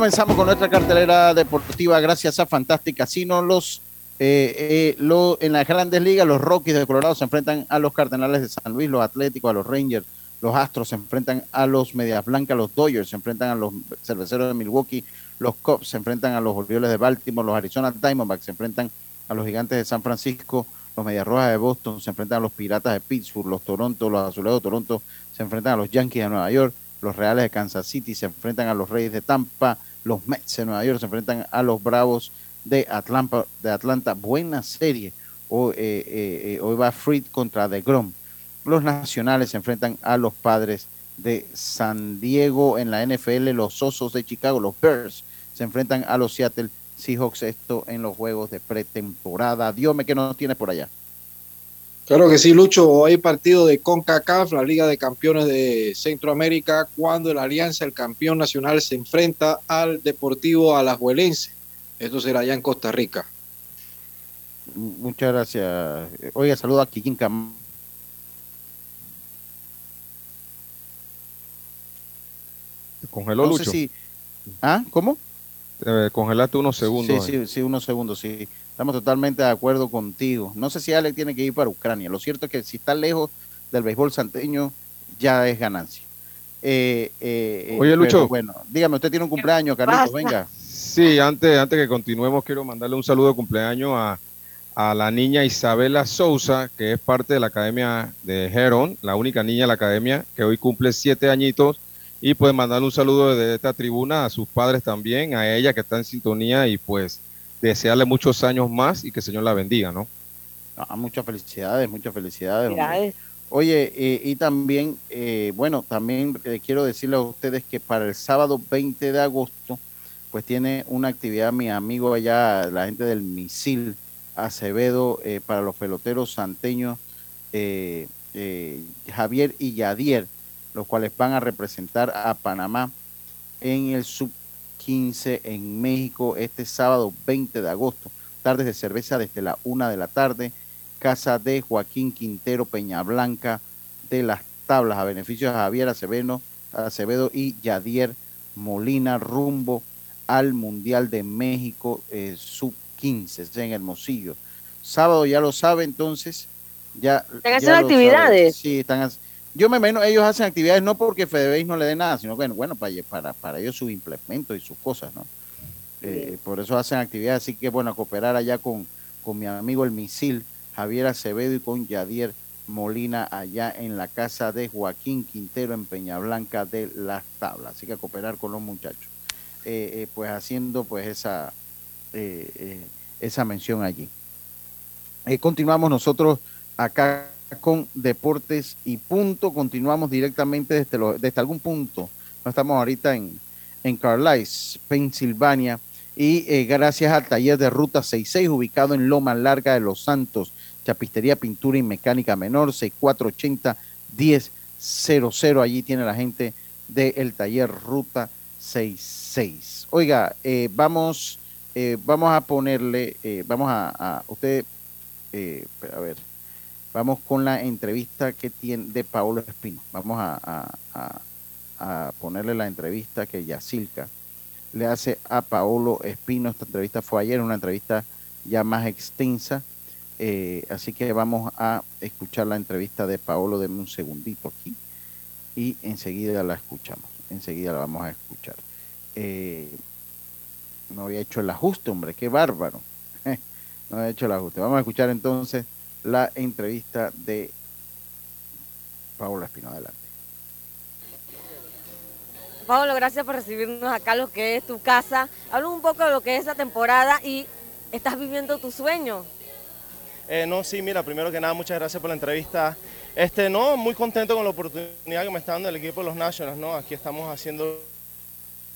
Comenzamos con nuestra cartelera deportiva gracias a Fantastic Casino. Los, eh, eh, lo, en las grandes ligas, los Rockies de Colorado se enfrentan a los Cardenales de San Luis, los Atléticos a los Rangers, los Astros se enfrentan a los Medias Blancas, los Dodgers se enfrentan a los Cerveceros de Milwaukee, los Cubs se enfrentan a los Orioles de Baltimore, los Arizona Diamondbacks se enfrentan a los Gigantes de San Francisco, los Medias Rojas de Boston se enfrentan a los Piratas de Pittsburgh, los Toronto, los Azulejos de Toronto se enfrentan a los Yankees de Nueva York, los Reales de Kansas City se enfrentan a los Reyes de Tampa, los Mets de Nueva York se enfrentan a los Bravos de Atlanta. De Atlanta. Buena serie. Hoy, eh, eh, hoy va Fried contra The Grom. Los Nacionales se enfrentan a los Padres de San Diego en la NFL. Los Osos de Chicago, los Bears, se enfrentan a los Seattle Seahawks. Esto en los juegos de pretemporada. Dios ¿qué nos tiene por allá? Claro que sí, Lucho. Hay partido de CONCACAF, la Liga de Campeones de Centroamérica, cuando la Alianza, el campeón nacional, se enfrenta al Deportivo Alajuelense. Esto será allá en Costa Rica. Muchas gracias. Oiga, saludo a Kikín Cam. Congeló no Lucho. Sé si... ¿Ah? ¿Cómo? Eh, congelaste unos segundos. Sí, sí, sí, unos segundos, sí. Estamos totalmente de acuerdo contigo. No sé si Alex tiene que ir para Ucrania. Lo cierto es que si está lejos del béisbol santeño, ya es ganancia. Eh, eh, Oye, Lucho. Bueno, dígame, usted tiene un cumpleaños, Carlitos, venga. Sí, antes, antes que continuemos, quiero mandarle un saludo de cumpleaños a, a la niña Isabela Sousa, que es parte de la Academia de Heron, la única niña de la Academia, que hoy cumple siete añitos. Y pues mandarle un saludo desde esta tribuna a sus padres también, a ella que está en sintonía y pues desearle muchos años más y que el Señor la bendiga, ¿no? Ah, muchas felicidades, muchas felicidades. Oye, eh, y también, eh, bueno, también eh, quiero decirles a ustedes que para el sábado 20 de agosto, pues tiene una actividad mi amigo allá, la gente del Misil Acevedo, para los peloteros santeños, Javier y Yadier, los cuales van a representar a Panamá en el Sub 15 en México este sábado 20 de agosto. Tardes de cerveza desde la una de la tarde casa de Joaquín Quintero Peñablanca de las Tablas, a beneficio de Javier Acevedo, Acevedo y Yadier Molina, rumbo al Mundial de México eh, Sub-15, en Hermosillo. Sábado ya lo sabe, entonces, ya. Están haciendo actividades. Sí, están Yo me menos, ellos hacen actividades no porque FedeBase no le dé nada, sino bueno, bueno, para, para, para ellos sus implementos y sus cosas, ¿no? Eh, por eso hacen actividades, así que bueno, a cooperar allá con, con mi amigo el Misil Javier Acevedo y con Yadier Molina allá en la casa de Joaquín Quintero en Peñablanca de las Tablas. Así que a cooperar con los muchachos. Eh, eh, pues haciendo pues esa, esa mención allí. continuamos nosotros acá con Deportes y Punto. Continuamos directamente desde, desde algún punto. No estamos ahorita en, en Carlisle, Pensilvania. Y gracias al taller de Ruta 66, ubicado en Loma Larga de Los Santos, Chapistería, Pintura y Mecánica Menor, 6480-1000. Allí tiene la gente del taller Ruta 66. Oiga, eh, vamos, eh, vamos a ponerle, eh, vamos a, usted, a ver, vamos con la entrevista que tiene de Paolo Espino. Vamos a, ponerle la entrevista que Yacilca le hace a Paolo Espino. Esta entrevista fue ayer, una entrevista ya más extensa eh, así que vamos a escuchar la entrevista de Paolo. Deme un segundito aquí y enseguida la escuchamos. Enseguida la vamos a escuchar. Eh, no había hecho el ajuste, hombre, qué bárbaro. [LAUGHS] no había hecho el ajuste. Vamos a escuchar entonces la entrevista de Paolo Espino. Adelante. Pablo, gracias por recibirnos acá, lo que es tu casa. Habla un poco de lo que es esa temporada y estás viviendo tu sueño. Eh, no, sí, mira, primero que nada, muchas gracias por la entrevista. Este, no, muy contento con la oportunidad que me está dando el equipo de los Nationals, ¿no? Aquí estamos haciendo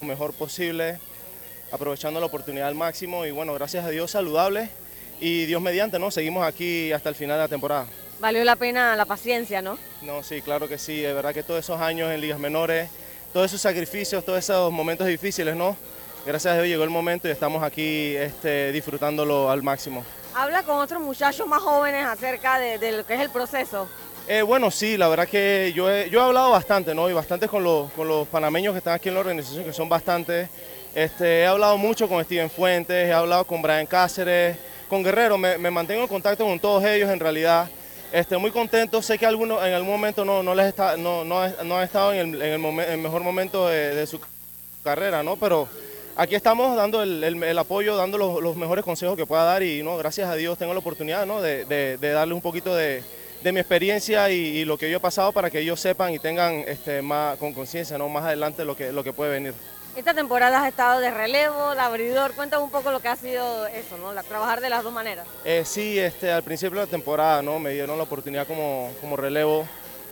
lo mejor posible, aprovechando la oportunidad al máximo y bueno, gracias a Dios saludable y Dios mediante, ¿no? Seguimos aquí hasta el final de la temporada. Valió la pena la paciencia, ¿no? No, sí, claro que sí, de verdad que todos esos años en ligas menores, todos esos sacrificios, todos esos momentos difíciles, ¿no? Gracias a Dios llegó el momento y estamos aquí este, disfrutándolo al máximo. ¿Habla con otros muchachos más jóvenes acerca de, lo que es el proceso? Eh, bueno, sí, la verdad que yo he, yo he hablado bastante, ¿no? Y bastante con los, con los panameños que están aquí en la organización, que son bastantes. Este, he hablado mucho con Steven Fuentes, he hablado con Brian Cáceres, con Guerrero, me, mantengo en contacto con todos ellos en realidad. Estoy muy contento, sé que algunos en algún momento no, no les está, no, no, han estado en el, mejor momento de, de, su carrera, ¿no? Pero aquí estamos dando el, apoyo, dando los, mejores consejos que pueda dar y no, gracias a Dios tengo la oportunidad de, darle un poquito de, mi experiencia y, lo que yo he pasado para que ellos sepan y tengan este, más con conciencia ¿no? más adelante lo que, lo que puede venir. Esta temporada has estado de relevo, de abridor. Cuéntame un poco lo que ha sido eso, ¿no? trabajar de las dos maneras. Eh, sí, este, al principio de la temporada ¿no? me dieron la oportunidad como, como relevo.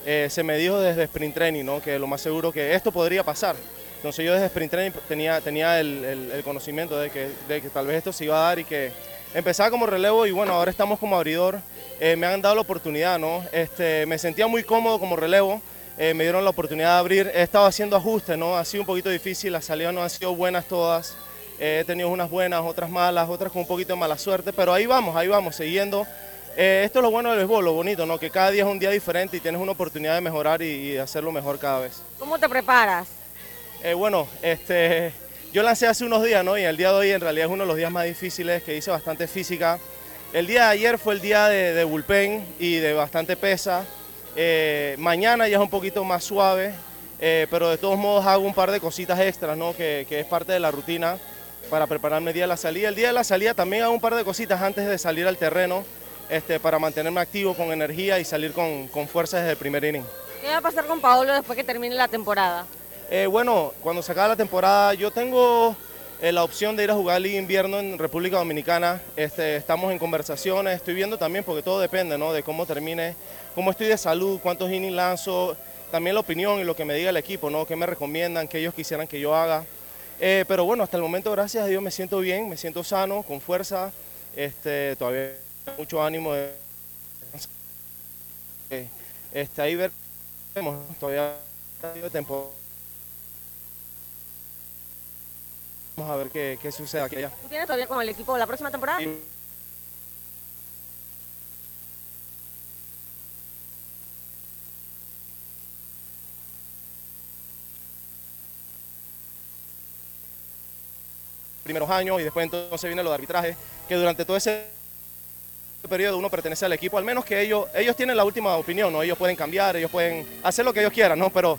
Eh, se me dijo desde sprint training ¿no? que lo más seguro que esto podría pasar. Entonces yo desde Sprint Training tenía, tenía el, conocimiento de que, de que, tal vez esto se iba a dar y que empezaba como relevo y bueno, ahora estamos como abridor. Eh, me han dado la oportunidad, ¿no? Este, me sentía muy cómodo como relevo, eh, me dieron la oportunidad de abrir. He estado haciendo ajustes, ¿no? Ha sido un poquito difícil, las salidas no han sido buenas todas. Eh, he tenido unas buenas, otras malas, otras con un poquito de mala suerte, pero ahí vamos, ahí vamos, siguiendo. esto es lo bueno del béisbol, lo bonito, ¿no? Que cada día es un día diferente y tienes una oportunidad de mejorar y, y hacerlo mejor cada vez. ¿Cómo te preparas? Eh, bueno, este, yo lancé hace unos días, ¿no? Y el día de hoy en realidad es uno de los días más difíciles, que hice bastante física. El día de ayer fue el día de, bullpen y de bastante pesa. Eh, mañana ya es un poquito más suave, eh, pero de todos modos hago un par de cositas extras, ¿no? Que, es parte de la rutina para prepararme el día de la salida. El día de la salida también hago un par de cositas antes de salir al terreno, este, para mantenerme activo, con energía y salir con, con fuerza desde el primer inning. ¿Qué va a pasar con Paolo después que termine la temporada? Eh, bueno, cuando se acaba la temporada, yo tengo eh, la opción de ir a jugar Liga Invierno en República Dominicana. Este, estamos en conversaciones, estoy viendo también porque todo depende ¿no? de cómo termine, cómo estoy de salud, cuántos innings lanzo, también la opinión y lo que me diga el equipo, ¿no? qué me recomiendan, qué ellos quisieran que yo haga. Eh, pero bueno, hasta el momento, gracias a Dios, me siento bien, me siento sano, con fuerza, este, todavía mucho ánimo. De, este, ahí veremos, todavía de temporada. Vamos a ver qué, qué sucede aquí allá. ¿Tú tienes todavía con el equipo la próxima temporada? Sí. Primeros años y después entonces viene lo de arbitraje, que durante todo ese periodo uno pertenece al equipo, al menos que ellos, ellos tienen la última opinión, ¿no? Ellos pueden cambiar, ellos pueden hacer lo que ellos quieran, ¿no? Pero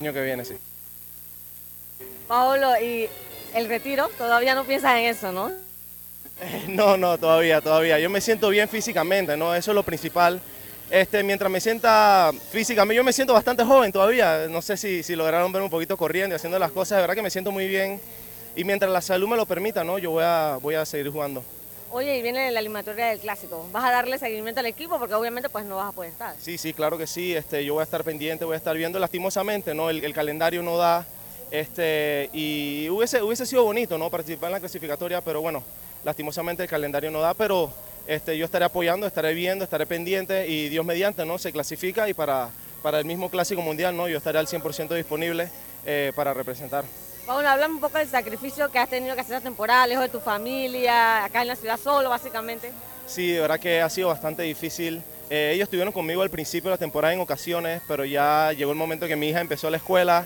el año que viene, sí. Paolo, y el retiro, todavía no piensas en eso, ¿no? [LAUGHS] No, no, todavía, todavía. Yo me siento bien físicamente, ¿no? Eso es lo principal. Este, mientras me sienta físicamente, yo me siento bastante joven todavía. No sé si, si lograron ver un poquito corriendo y haciendo las cosas. De verdad que me siento muy bien. Y mientras la salud me lo permita, ¿no? Yo voy a, voy a seguir jugando. Oye, y viene la eliminatoria del clásico. ¿Vas a darle seguimiento al equipo? Porque obviamente pues no vas a poder estar. Sí, sí, claro que sí. Este, yo voy a estar pendiente, voy a estar viendo lastimosamente, ¿no? El, calendario no da. Este, y hubiese, hubiese sido bonito, ¿no? Participar en la clasificatoria, pero bueno, lastimosamente el calendario no da. Pero este, yo estaré apoyando, estaré viendo, estaré pendiente y Dios mediante, ¿no? Se clasifica y para, para el mismo clásico mundial, ¿no? Yo estaré al 100% disponible eh, para representar. Bueno, hablamos un poco del sacrificio que has tenido que hacer esta temporada, lejos de tu familia, acá en la ciudad solo, básicamente. Sí, de verdad que ha sido bastante difícil. Eh, ellos estuvieron conmigo al principio de la temporada en ocasiones, pero ya llegó el momento que mi hija empezó la escuela.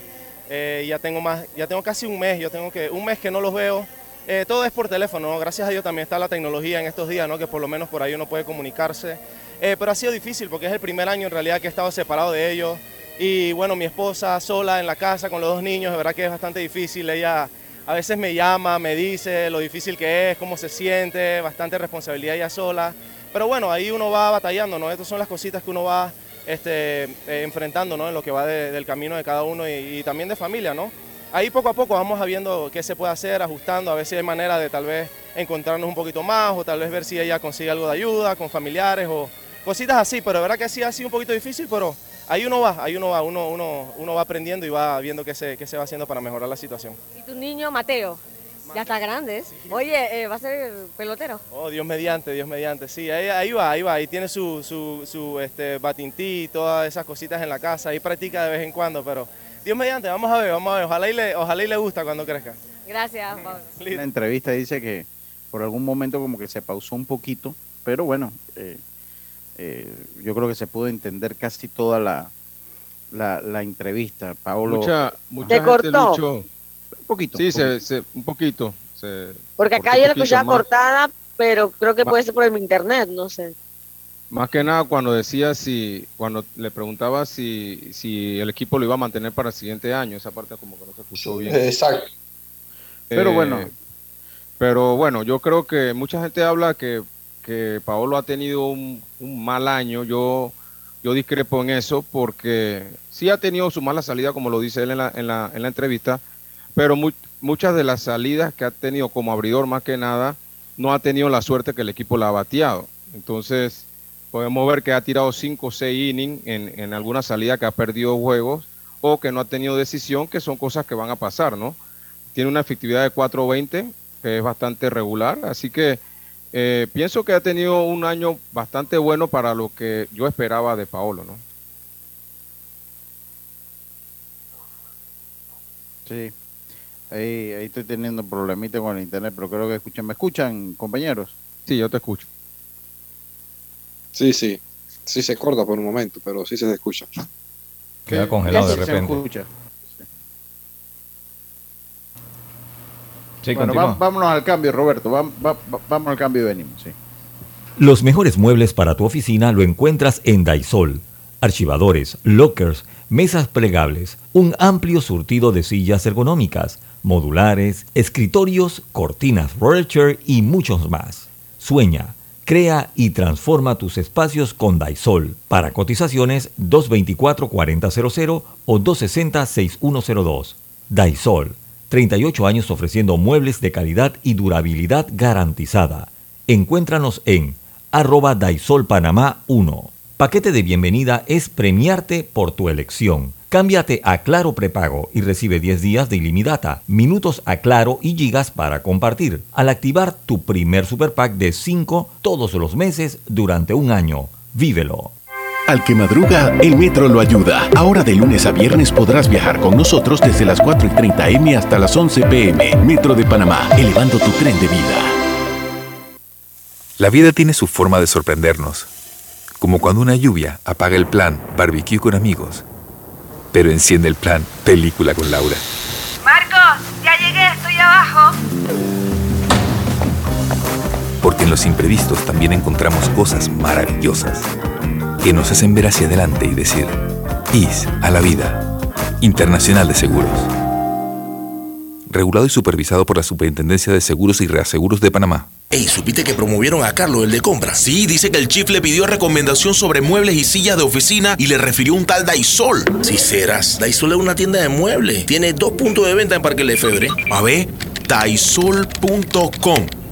Eh, ya tengo más, ya tengo casi un mes, yo tengo que un mes que no los veo. Eh, todo es por teléfono, gracias a Dios también está la tecnología en estos días, ¿no? que por lo menos por ahí uno puede comunicarse. pero ha sido difícil porque es el primer año en realidad que he estado separado de ellos. Y bueno, mi esposa sola en la casa con los dos niños, de verdad que es bastante difícil. Ella a veces me llama, me dice lo difícil que es, cómo se siente, bastante responsabilidad ella sola. Pero bueno, ahí uno va batallando, ¿no? Estas son las cositas que uno va este, eh, enfrentando, ¿no? En lo que va del camino de cada uno y, también de familia, ¿no? Ahí poco a poco vamos viendo qué se puede hacer, ajustando, a ver si hay manera de tal vez encontrarnos un poquito más o tal vez ver si ella consigue algo de ayuda con familiares o cositas así, pero de verdad que sí ha sido un poquito difícil, pero ahí uno va, ahí uno va, uno, uno, uno va aprendiendo y va viendo qué se, qué se va haciendo para mejorar la situación. ¿Y tu niño Mateo? Ya está grande. Oye, eh, ¿va a ser pelotero? Oh, Dios mediante, Dios mediante. Sí, ahí, va, ahí va. Ahí tiene su, su, su este, batintí y todas esas cositas en la casa. Ahí practica de vez en cuando, pero Dios mediante, vamos a ver, vamos a ver. Ojalá y le, ojalá y le gusta cuando crezca. Gracias, Pablo. La entrevista dice que por algún momento como que se pausó un poquito, pero bueno, eh, eh, yo creo que se pudo entender casi toda la, la, entrevista. Paolo. Mucha, mucha gente cortó? un poquito. Sí, Se, un poquito. Porque acá yo la escuchaba cortada, pero creo que puede ser por el internet, no sé. Más que nada cuando decía si, cuando le preguntaba si, si el equipo lo iba a mantener para el siguiente año, esa parte como que no se escuchó bien. Exacto. pero eh, bueno. Pero bueno, yo creo que mucha gente habla que que Paolo ha tenido un, mal año. Yo, yo discrepo en eso porque sí ha tenido su mala salida, como lo dice él en la, en la, en la entrevista, pero muchas de las salidas que ha tenido como abridor más que nada, no ha tenido la suerte que el equipo la ha bateado. Entonces, podemos ver que ha tirado 5 o 6 innings en, en alguna salida que ha perdido juegos o que no ha tenido decisión, que son cosas que van a pasar, ¿no? Tiene una efectividad de 4.20, que es bastante regular, así que eh, pienso que ha tenido un año bastante bueno para lo que yo esperaba de Paolo, ¿no? Sí, ahí, ahí estoy teniendo problemita con el internet, pero creo que escuchan. ¿Me escuchan, compañeros? Sí, yo te escucho. Sí, sí. Sí se corta por un momento, pero sí se escucha. Queda congelado de repente. Se escucha. bueno, vámonos al cambio, Roberto. vamos al cambio y venimos. Sí. Los mejores muebles para tu oficina lo encuentras en Daisol. Archivadores, lockers, mesas plegables, un amplio surtido de sillas ergonómicas, modulares, escritorios, cortinas chair y muchos más. Sueña, crea y transforma tus espacios con Daisol. Para cotizaciones 224-4000 o 260-6102. Daisol 38 años ofreciendo muebles de calidad y durabilidad garantizada. Encuéntranos en arroba Daisol Panamá 1. Paquete de bienvenida es premiarte por tu elección. Cámbiate a Claro Prepago y recibe 10 días de ilimitada, minutos a Claro y gigas para compartir. Al activar tu primer super pack de 5 todos los meses durante un año. Vívelo. Al que madruga, el metro lo ayuda. Ahora de lunes a viernes podrás viajar con nosotros desde las 4 y 30 M hasta las 11 PM. Metro de Panamá, elevando tu tren de vida. La vida tiene su forma de sorprendernos. Como cuando una lluvia apaga el plan barbecue con amigos, pero enciende el plan película con Laura. Marcos, ya llegué, estoy abajo. Porque en los imprevistos también encontramos cosas maravillosas que nos hacen ver hacia adelante y decir, IS a la vida. Internacional de Seguros. Regulado y supervisado por la Superintendencia de Seguros y Reaseguros de Panamá. Ey, ¿supiste que promovieron a Carlos, el de compra? Sí, dice que el chief le pidió recomendación sobre muebles y sillas de oficina y le refirió un tal Daisol. Si serás, Daisol es una tienda de muebles. Tiene dos puntos de venta en Parque Lefebvre. A ver, daisol.com.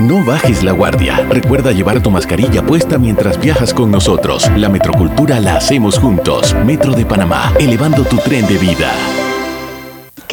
No bajes la guardia. Recuerda llevar tu mascarilla puesta mientras viajas con nosotros. La metrocultura la hacemos juntos. Metro de Panamá, elevando tu tren de vida.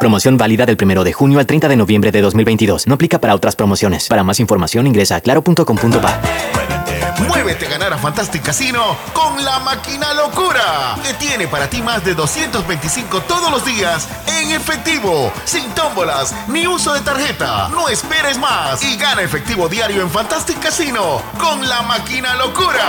Promoción válida del 1 de junio al 30 de noviembre de 2022. No aplica para otras promociones. Para más información ingresa a claro.com.pa. Muévete a ganar a Fantastic Casino con la máquina locura, que tiene para ti más de 225 todos los días en efectivo, sin tómbolas ni uso de tarjeta. No esperes más y gana efectivo diario en Fantastic Casino con la máquina locura.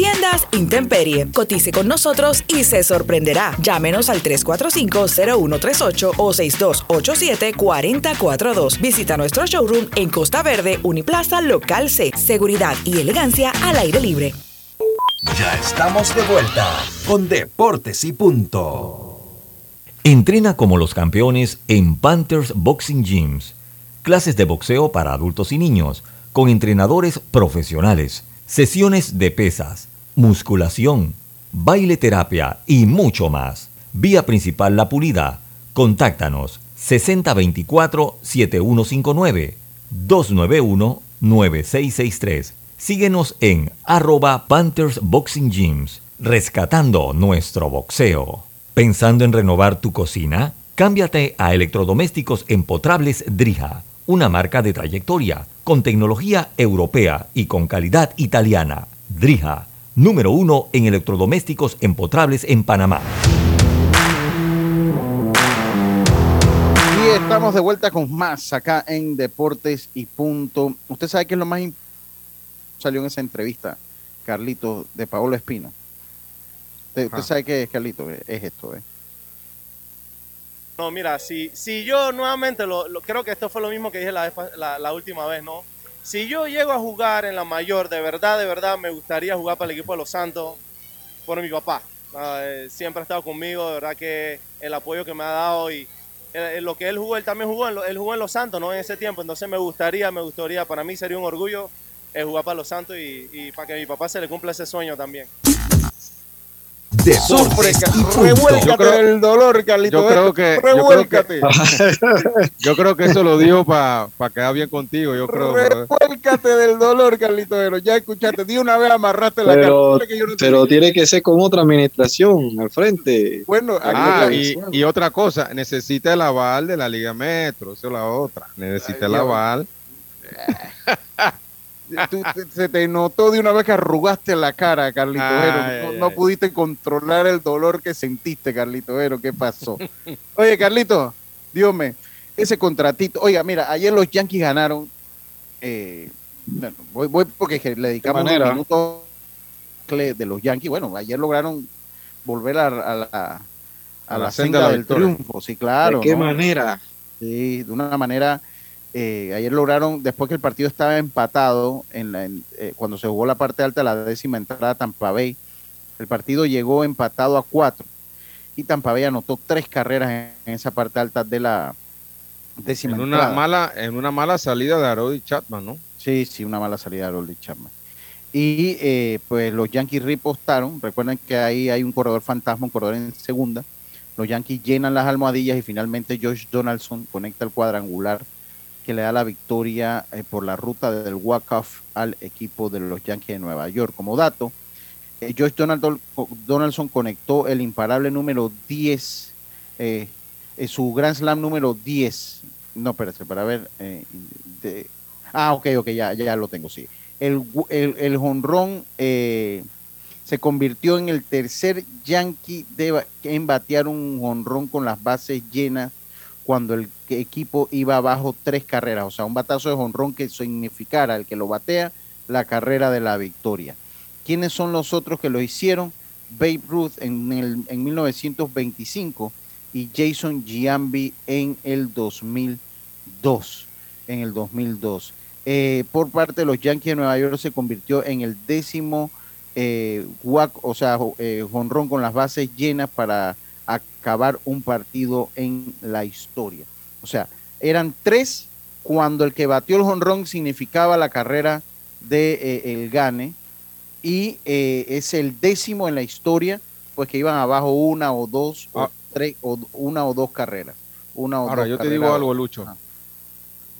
Tiendas Intemperie. Cotice con nosotros y se sorprenderá. Llámenos al 345-0138 o 6287-4042. Visita nuestro showroom en Costa Verde, Uniplaza, Local C. Seguridad y elegancia al aire libre. Ya estamos de vuelta con Deportes y Punto. Entrena como los campeones en Panthers Boxing Gyms. Clases de boxeo para adultos y niños, con entrenadores profesionales, sesiones de pesas, musculación, baile terapia y mucho más. Vía principal La Pulida. Contáctanos 6024-7159 291-9663. Síguenos en arroba Panthers Boxing Gyms, rescatando nuestro boxeo. ¿Pensando en renovar tu cocina? Cámbiate a electrodomésticos empotrables Drija, una marca de trayectoria, con tecnología europea y con calidad italiana. Drija, número uno en electrodomésticos empotrables en Panamá. Y estamos de vuelta con más acá en Deportes y Punto. Usted sabe qué es lo más im- salió en esa entrevista, Carlito, de Paolo Espino. Usted, usted Ah. sabe qué es, Carlito, es es esto, ¿eh? No, mira, si, si yo nuevamente, lo, lo- creo que esto fue lo mismo que dije la última vez, ¿no? Si yo llego a jugar en la mayor, de verdad, de verdad, me gustaría jugar para el equipo de Los Santos por mi papá. Ah, eh, siempre ha estado conmigo, de verdad que el apoyo que me ha dado y eh, eh, lo que él jugó, él también jugó en, él jugó en Los Santos, ¿no? En ese tiempo, entonces me gustaría, me gustaría, para mí sería un orgullo jugar para los Santos y, y para que mi papá se le cumpla ese sueño también. Sufre, revuélcate del dolor, Carlito. Yo creo que, revuélcate. [LAUGHS] Yo creo que, eso lo dijo para quedar bien contigo, yo creo. Revuélcate del dolor, Carlito. Pero ya escuchaste, di una vez amarraste la pero, Pero tiene que ser con otra administración al frente. Bueno, ah, y, y, otra cosa, necesita el aval de la Liga Metro, eso es la otra. Necesita el aval. [LAUGHS] se te notó de una vez que arrugaste la cara, Carlito No, pudiste controlar el dolor que sentiste, Carlito Vero. ¿Qué pasó? Oye, Carlito, Dios me, ese contratito. Oiga, mira, ayer los Yankees ganaron. Eh, voy, voy porque le dedicamos un minuto de los Yankees. Bueno, ayer lograron volver a, la, a, la, senda, del triunfo. Sí, claro. ¿De qué manera? Sí, de una manera eh, ayer lograron, después que el partido estaba empatado, en la, eh, cuando se jugó la parte alta la décima entrada Tampa Bay, el partido llegó empatado a cuatro y Tampa Bay anotó tres carreras en, esa parte alta de la décima en entrada. Una mala, en una mala salida de Arody Chapman, ¿no? Sí, sí, una mala salida de Arody Chapman. Y eh, pues los Yankees ripostaron. Recuerden que ahí hay un corredor fantasma, un corredor en segunda. Los Yankees llenan las almohadillas y finalmente Josh Donaldson conecta el cuadrangular le da la victoria eh, por la ruta del walk-off al equipo de los Yankees de Nueva York. Como dato, eh, Josh Donaldson conectó el imparable número 10, eh, su Grand Slam número 10. No, espérate, para ver. ah, ok, ok, ya, ya lo tengo, sí. El, el, el jonrón se convirtió en el tercer Yankee de, en batear un jonrón con las bases llenas cuando el equipo iba abajo tres carreras, o sea, un batazo de jonrón que significara el que lo batea la carrera de la victoria. ¿Quiénes son los otros que lo hicieron? Babe Ruth en, el, en 1925 y Jason Giambi en el 2002. En el 2002. Eh, por parte de los Yankees de Nueva York se convirtió en el décimo eh, o sea, eh, jonrón con las bases llenas para acabar un partido en la historia. O sea, eran tres cuando el que batió el jonrón significaba la carrera de eh, el Gane y eh, es el décimo en la historia, pues que iban abajo una o dos o ah. tres o una o dos carreras. Una o Ahora, yo te digo algo, Lucho.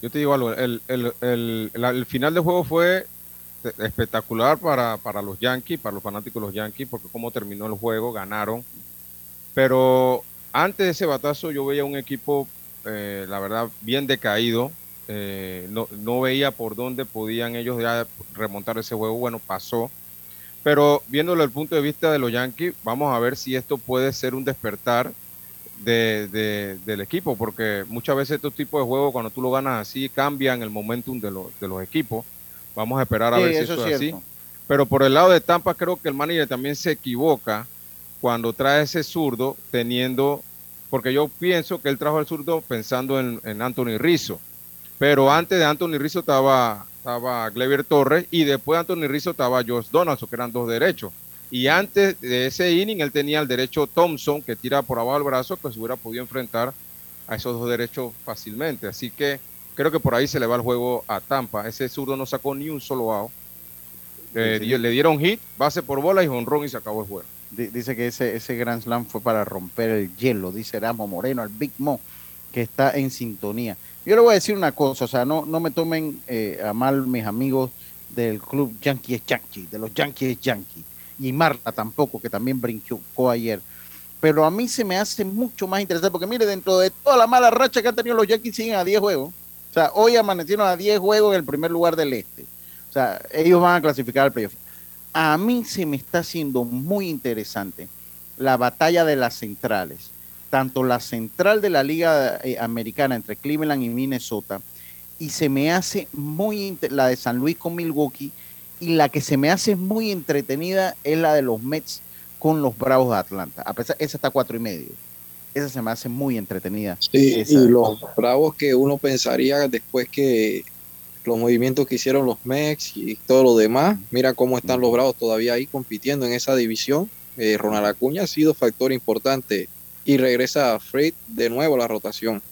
Yo te digo algo, el, el, el, el, final del juego fue espectacular para, para los Yankees, para los fanáticos de los Yankees, porque como terminó el juego, ganaron pero antes de ese batazo yo veía un equipo, eh, la verdad, bien decaído. Eh, no, no, veía por dónde podían ellos ya remontar ese juego. Bueno, pasó. Pero viéndolo desde el punto de vista de los Yankees, vamos a ver si esto puede ser un despertar de, del equipo, porque muchas veces estos tipos de juegos, cuando tú lo ganas así, cambian el momentum de, los, de los equipos. Vamos a esperar a ver si eso es así. Pero por el lado de Tampa, creo que el manager también se equivoca cuando trae ese zurdo teniendo, porque yo pienso que él trajo el zurdo pensando en, Anthony Rizzo, pero antes de Anthony Rizzo estaba, estaba Gleber Torres y después de Anthony Rizzo estaba Josh Donaldson, que eran dos derechos. Y antes de ese inning, él tenía el derecho Thompson, que tira por abajo el brazo, que se hubiera podido enfrentar a esos dos derechos fácilmente. Así que creo que por ahí se le va el juego a Tampa. Ese zurdo no sacó ni un solo out. Eh, le dieron hit, base por bola y honrón y se acabó el juego. Dice que ese, ese Grand Slam fue para romper el hielo, dice Ramo Moreno, al Big Mo, que está en sintonía. Yo le voy a decir una cosa, o sea, no, no me tomen eh, a mal mis amigos del club Yankees Yankee, de los Yankees Yankee, y Marta tampoco, que también brincó ayer. Pero a mí se me hace mucho más interesante, porque mire, dentro de toda la mala racha que han tenido los Yankees, siguen a 10 juegos. O sea, hoy amanecieron a 10 juegos en el primer lugar del este. O sea, ellos van a clasificar al playoff a mí se me está haciendo muy interesante la batalla de las centrales, tanto la central de la Liga eh, Americana entre Cleveland y Minnesota, y se me hace muy la de San Luis con Milwaukee, y la que se me hace muy entretenida es la de los Mets con los Bravos de Atlanta. A pesar, esa está cuatro y medio. Esa se me hace muy entretenida. Sí, y los Bravos que uno pensaría después que los movimientos que hicieron los Mex y todo lo demás. Mira cómo están los Bravos todavía ahí compitiendo en esa división. Eh, Ronald Acuña ha sido factor importante y regresa a Freight de nuevo a la rotación.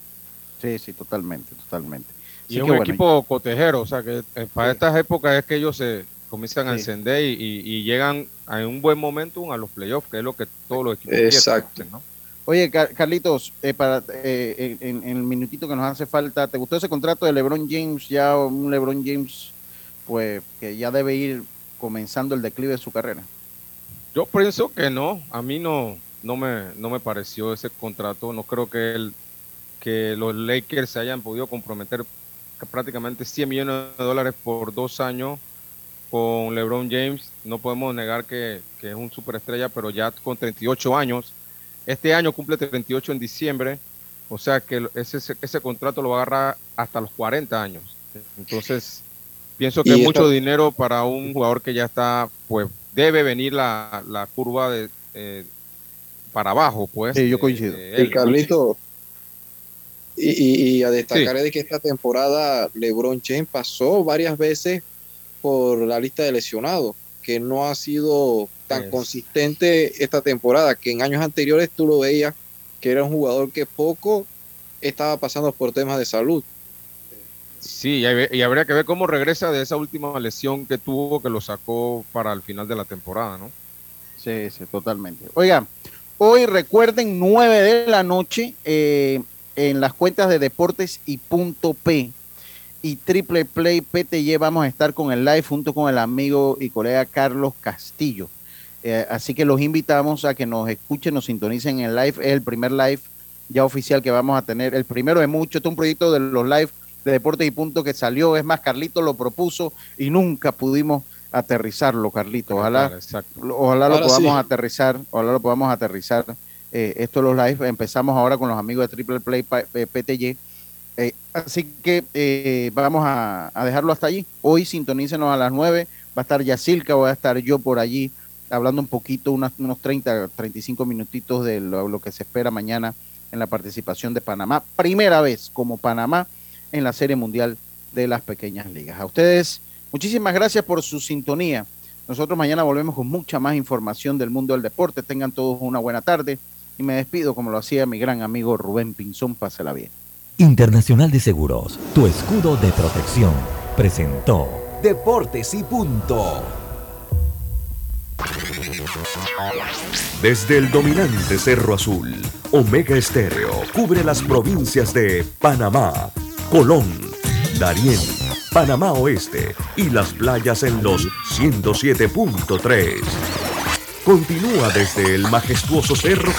Sí, sí, totalmente, totalmente. Y es un equipo cotejero, o sea que eh, para estas épocas es que ellos se comienzan a encender y, llegan a un buen momento a los playoffs, que es lo que todos los equipos Exacto. ¿no? Oye, Carlitos, eh, para, eh, en, el minutito que nos hace falta, ¿te gustó ese contrato de LeBron James? Ya un LeBron James, pues, que ya debe ir comenzando el declive de su carrera. Yo pienso que no, a mí no, no me, no me pareció ese contrato. No creo que, que los Lakers se hayan podido comprometer prácticamente 100 millones de dólares por dos años con LeBron James. No podemos negar que, que es un superestrella, pero ya con 38 años este año cumple 38 en diciembre, o sea que ese, ese contrato lo va a agarrar hasta los 40 años. Entonces, pienso que es mucho dinero para un jugador que ya está, pues debe venir la, curva de eh, para abajo, pues. Sí, yo coincido. el Carlito, y, a destacar de que esta temporada LeBron James pasó varias veces por la lista de lesionados, que no ha sido tan consistente esta temporada, que en años anteriores tú lo veías que era un jugador que poco estaba pasando por temas de salud. Sí, y, habría que ver cómo regresa de esa última lesión que tuvo, que lo sacó para el final de la temporada, ¿no? Sí, sí, totalmente. Oiga, hoy recuerden 9 de la noche eh, en las cuentas de Deportes y Punto P y Triple Play PTY vamos a estar con el live junto con el amigo y colega Carlos Castillo. Eh, así que los invitamos a que nos escuchen, nos sintonicen en el live. Es el primer live ya oficial que vamos a tener. El primero de muchos. Este es un proyecto de los live de Deportes y Punto que salió. Es más, Carlito lo propuso y nunca pudimos aterrizarlo, Carlito. Ojalá, ojalá lo podamos aterrizar. Ojalá lo podamos aterrizar. Eh, esto los live. Empezamos ahora con los amigos de Triple Play PTY. Eh, así que vamos a, dejarlo hasta allí. Hoy sintonícenos a las 9. Va a estar Yacilca, voy a estar yo por allí hablando un poquito, unos 30, 35 minutitos de lo, que se espera mañana en la participación de Panamá. Primera vez como Panamá en la Serie Mundial de las Pequeñas Ligas. A ustedes, muchísimas gracias por su sintonía. Nosotros mañana volvemos con mucha más información del mundo del deporte. Tengan todos una buena tarde y me despido como lo hacía mi gran amigo Rubén Pinzón. Pásela bien. Internacional de Seguros, tu escudo de protección, presentó Deportes y punto. Desde el dominante Cerro Azul, Omega Estéreo cubre las provincias de Panamá, Colón, Darién, Panamá Oeste y las playas en los 107.3. Continúa desde el majestuoso Cerro